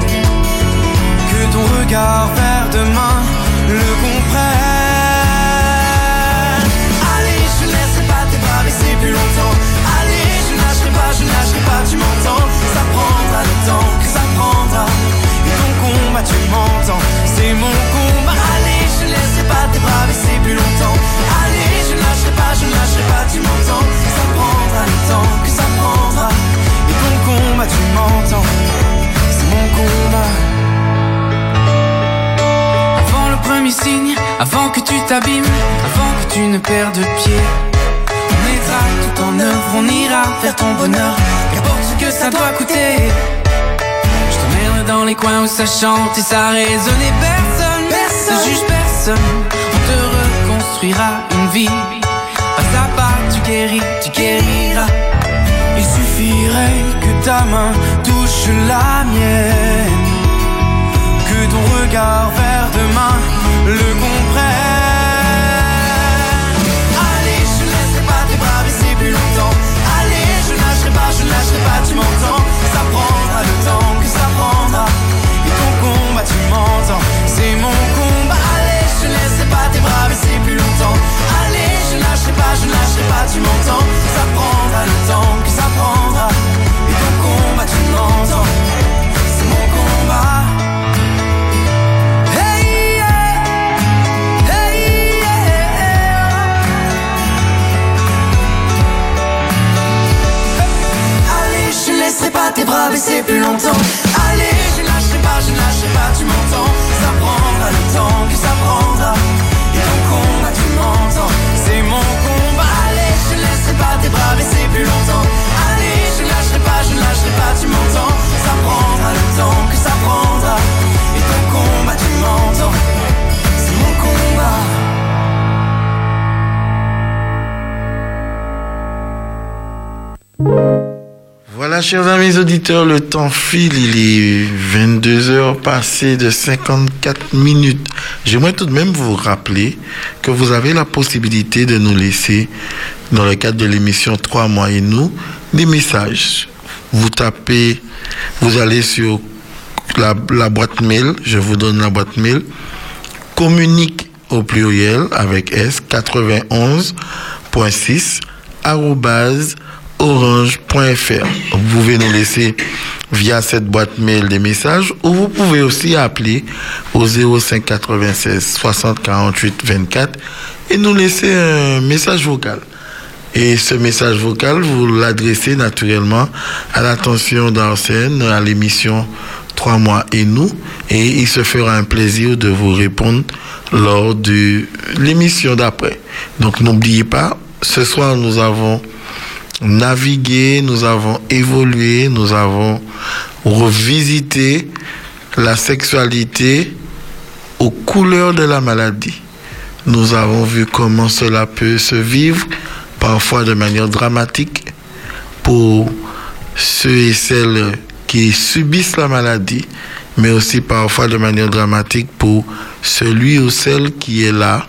que ton regard vers demain le comprenne. Allez, je ne laisserai pas tes bras baisser plus longtemps. Allez, je ne lâcherai pas, je ne lâcherai pas, tu m'entends. Ça prendra le temps que ça prendra. Et ton combat, tu m'entends. C'est mon combat. Pas tes bras baisser plus longtemps. Allez, je ne lâcherai pas, je ne lâcherai pas, tu m'entends. Ça prendra le temps que ça prendra. Et ton combat, tu m'entends. C'est mon combat. Avant le premier signe, avant que tu t'abîmes, avant que tu ne perdes pied. On mettra tout en œuvre, on ira vers ton bonheur, qu'importe ce que ça doit coûter. Je t'emmènerai dans les coins où ça chante et ça résonne et personne, personne, ne juge On te reconstruira une vie, pas à pas, tu guéris, tu guériras. Il suffirait que ta main touche la mienne que ton regard vers demain le comprenne. Je ne lâcherai pas, tu m'entends. Ça prendra le temps que ça prendra. Et ton combat, tu m'entends. C'est mon combat. Hey, yeah. Hey, yeah. Allez, je ne laisserai pas tes bras baisser plus longtemps. Allez, je ne lâcherai pas, je ne lâcherai pas, tu m'entends. Ça prendra le temps que ça Voilà, chers amis auditeurs, le temps file, il est 22 heures passées de 54 minutes. J'aimerais tout de même vous rappeler que vous avez la possibilité de nous laisser, dans le cadre de l'émission 3 mois et nous, des messages. Vous tapez, vous allez sur la, boîte mail, je vous donne la boîte mail, communique au pluriel avec S 91.6 arrobase orange.fr. Vous pouvez nous laisser via cette boîte mail des messages ou vous pouvez aussi appeler au 05 96 60 48 24 et nous laisser un message vocal. Et ce message vocal, vous l'adressez naturellement à l'attention d'Arsène, à l'émission 3 mois et nous, et il se fera un plaisir de vous répondre lors de l'émission d'après. Donc n'oubliez pas, ce soir nous avons navigué, nous avons évolué, nous avons revisité la sexualité aux couleurs de la maladie. Nous avons vu comment cela peut se vivre, parfois de manière dramatique, pour ceux et celles qui subissent la maladie, mais aussi parfois de manière dramatique pour celui ou celle qui est là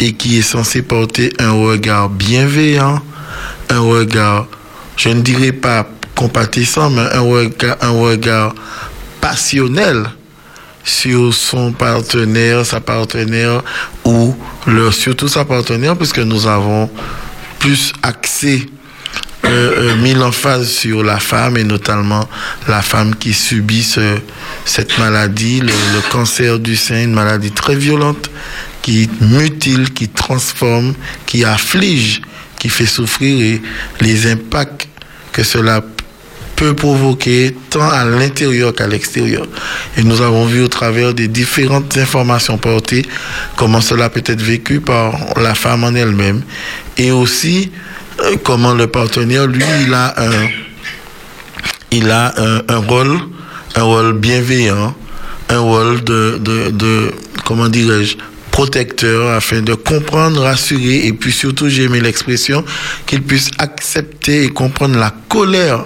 et qui est censé porter un regard bienveillant, un regard, je ne dirais pas compatissant, mais un regard, un regard passionnel sur son partenaire, sa partenaire ou surtout sa partenaire, puisque nous avons plus accès euh, euh, mis l'emphase sur la femme et notamment la femme qui subit ce, cette maladie, le, le cancer du sein, une maladie très violente qui mutile, qui transforme, qui afflige, qui fait souffrir et les impacts que cela peut provoquer tant à l'intérieur qu'à l'extérieur. Et nous avons vu au travers des différentes informations portées comment cela peut être vécu par la femme en elle-même et aussi euh, comment le partenaire, lui, il a un, il a un, rôle, un rôle bienveillant, un rôle de, de, de comment dirais-je, protecteur afin de comprendre, rassurer et puis surtout, j'ai aimé l'expression, qu'il puisse accepter et comprendre la colère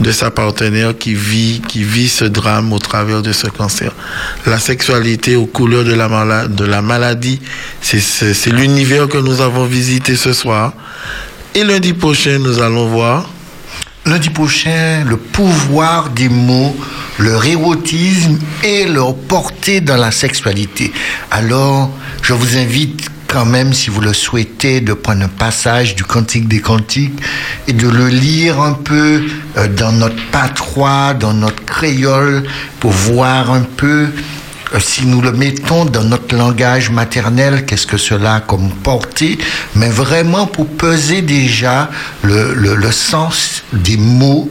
de sa partenaire qui vit, qui vit ce drame au travers de ce cancer. La sexualité aux couleurs de la, de la maladie, c'est l'univers que nous avons visité ce soir. Et lundi prochain, nous allons voir Lundi prochain, le pouvoir des mots, leur érotisme et leur portée dans la sexualité. Alors, je vous invite quand même, si vous le souhaitez, de prendre un passage du Cantique des Cantiques et de le lire un peu euh, dans notre patois, dans notre créole, pour voir un peu euh, si nous le mettons dans notre langage maternel, qu'est-ce que cela a comme portée, mais vraiment pour peser déjà le, le- le sens des mots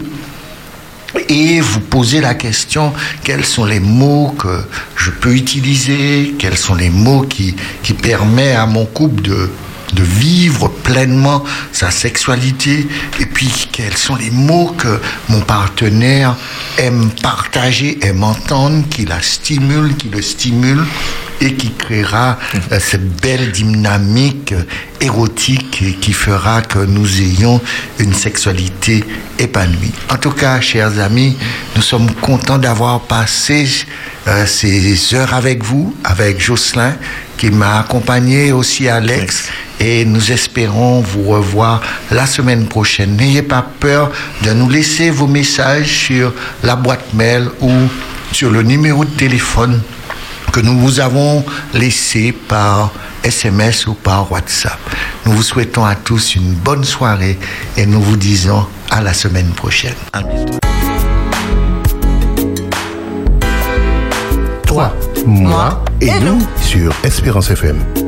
et vous poser la question quels sont les mots que je peux utiliser, quels sont les mots qui, qui permettent à mon couple de, de vivre pleinement sa sexualité et puis quels sont les mots que mon partenaire aime partager, aime entendre, qui la stimule, qui le stimule et qui créera euh, cette belle dynamique érotique et qui fera que nous ayons une sexualité épanouie. En tout cas, chers amis, nous sommes contents d'avoir passé euh, ces heures avec vous, avec Jocelyn, qui m'a accompagné aussi Alex, et nous espérons vous revoir la semaine prochaine. N'ayez pas peur de nous laisser vos messages sur la boîte mail ou sur le numéro de téléphone que nous vous avons laissé par SMS ou par WhatsApp. Nous vous souhaitons à tous une bonne soirée et nous vous disons à la semaine prochaine. Moi. Et nous sur Espérance FM.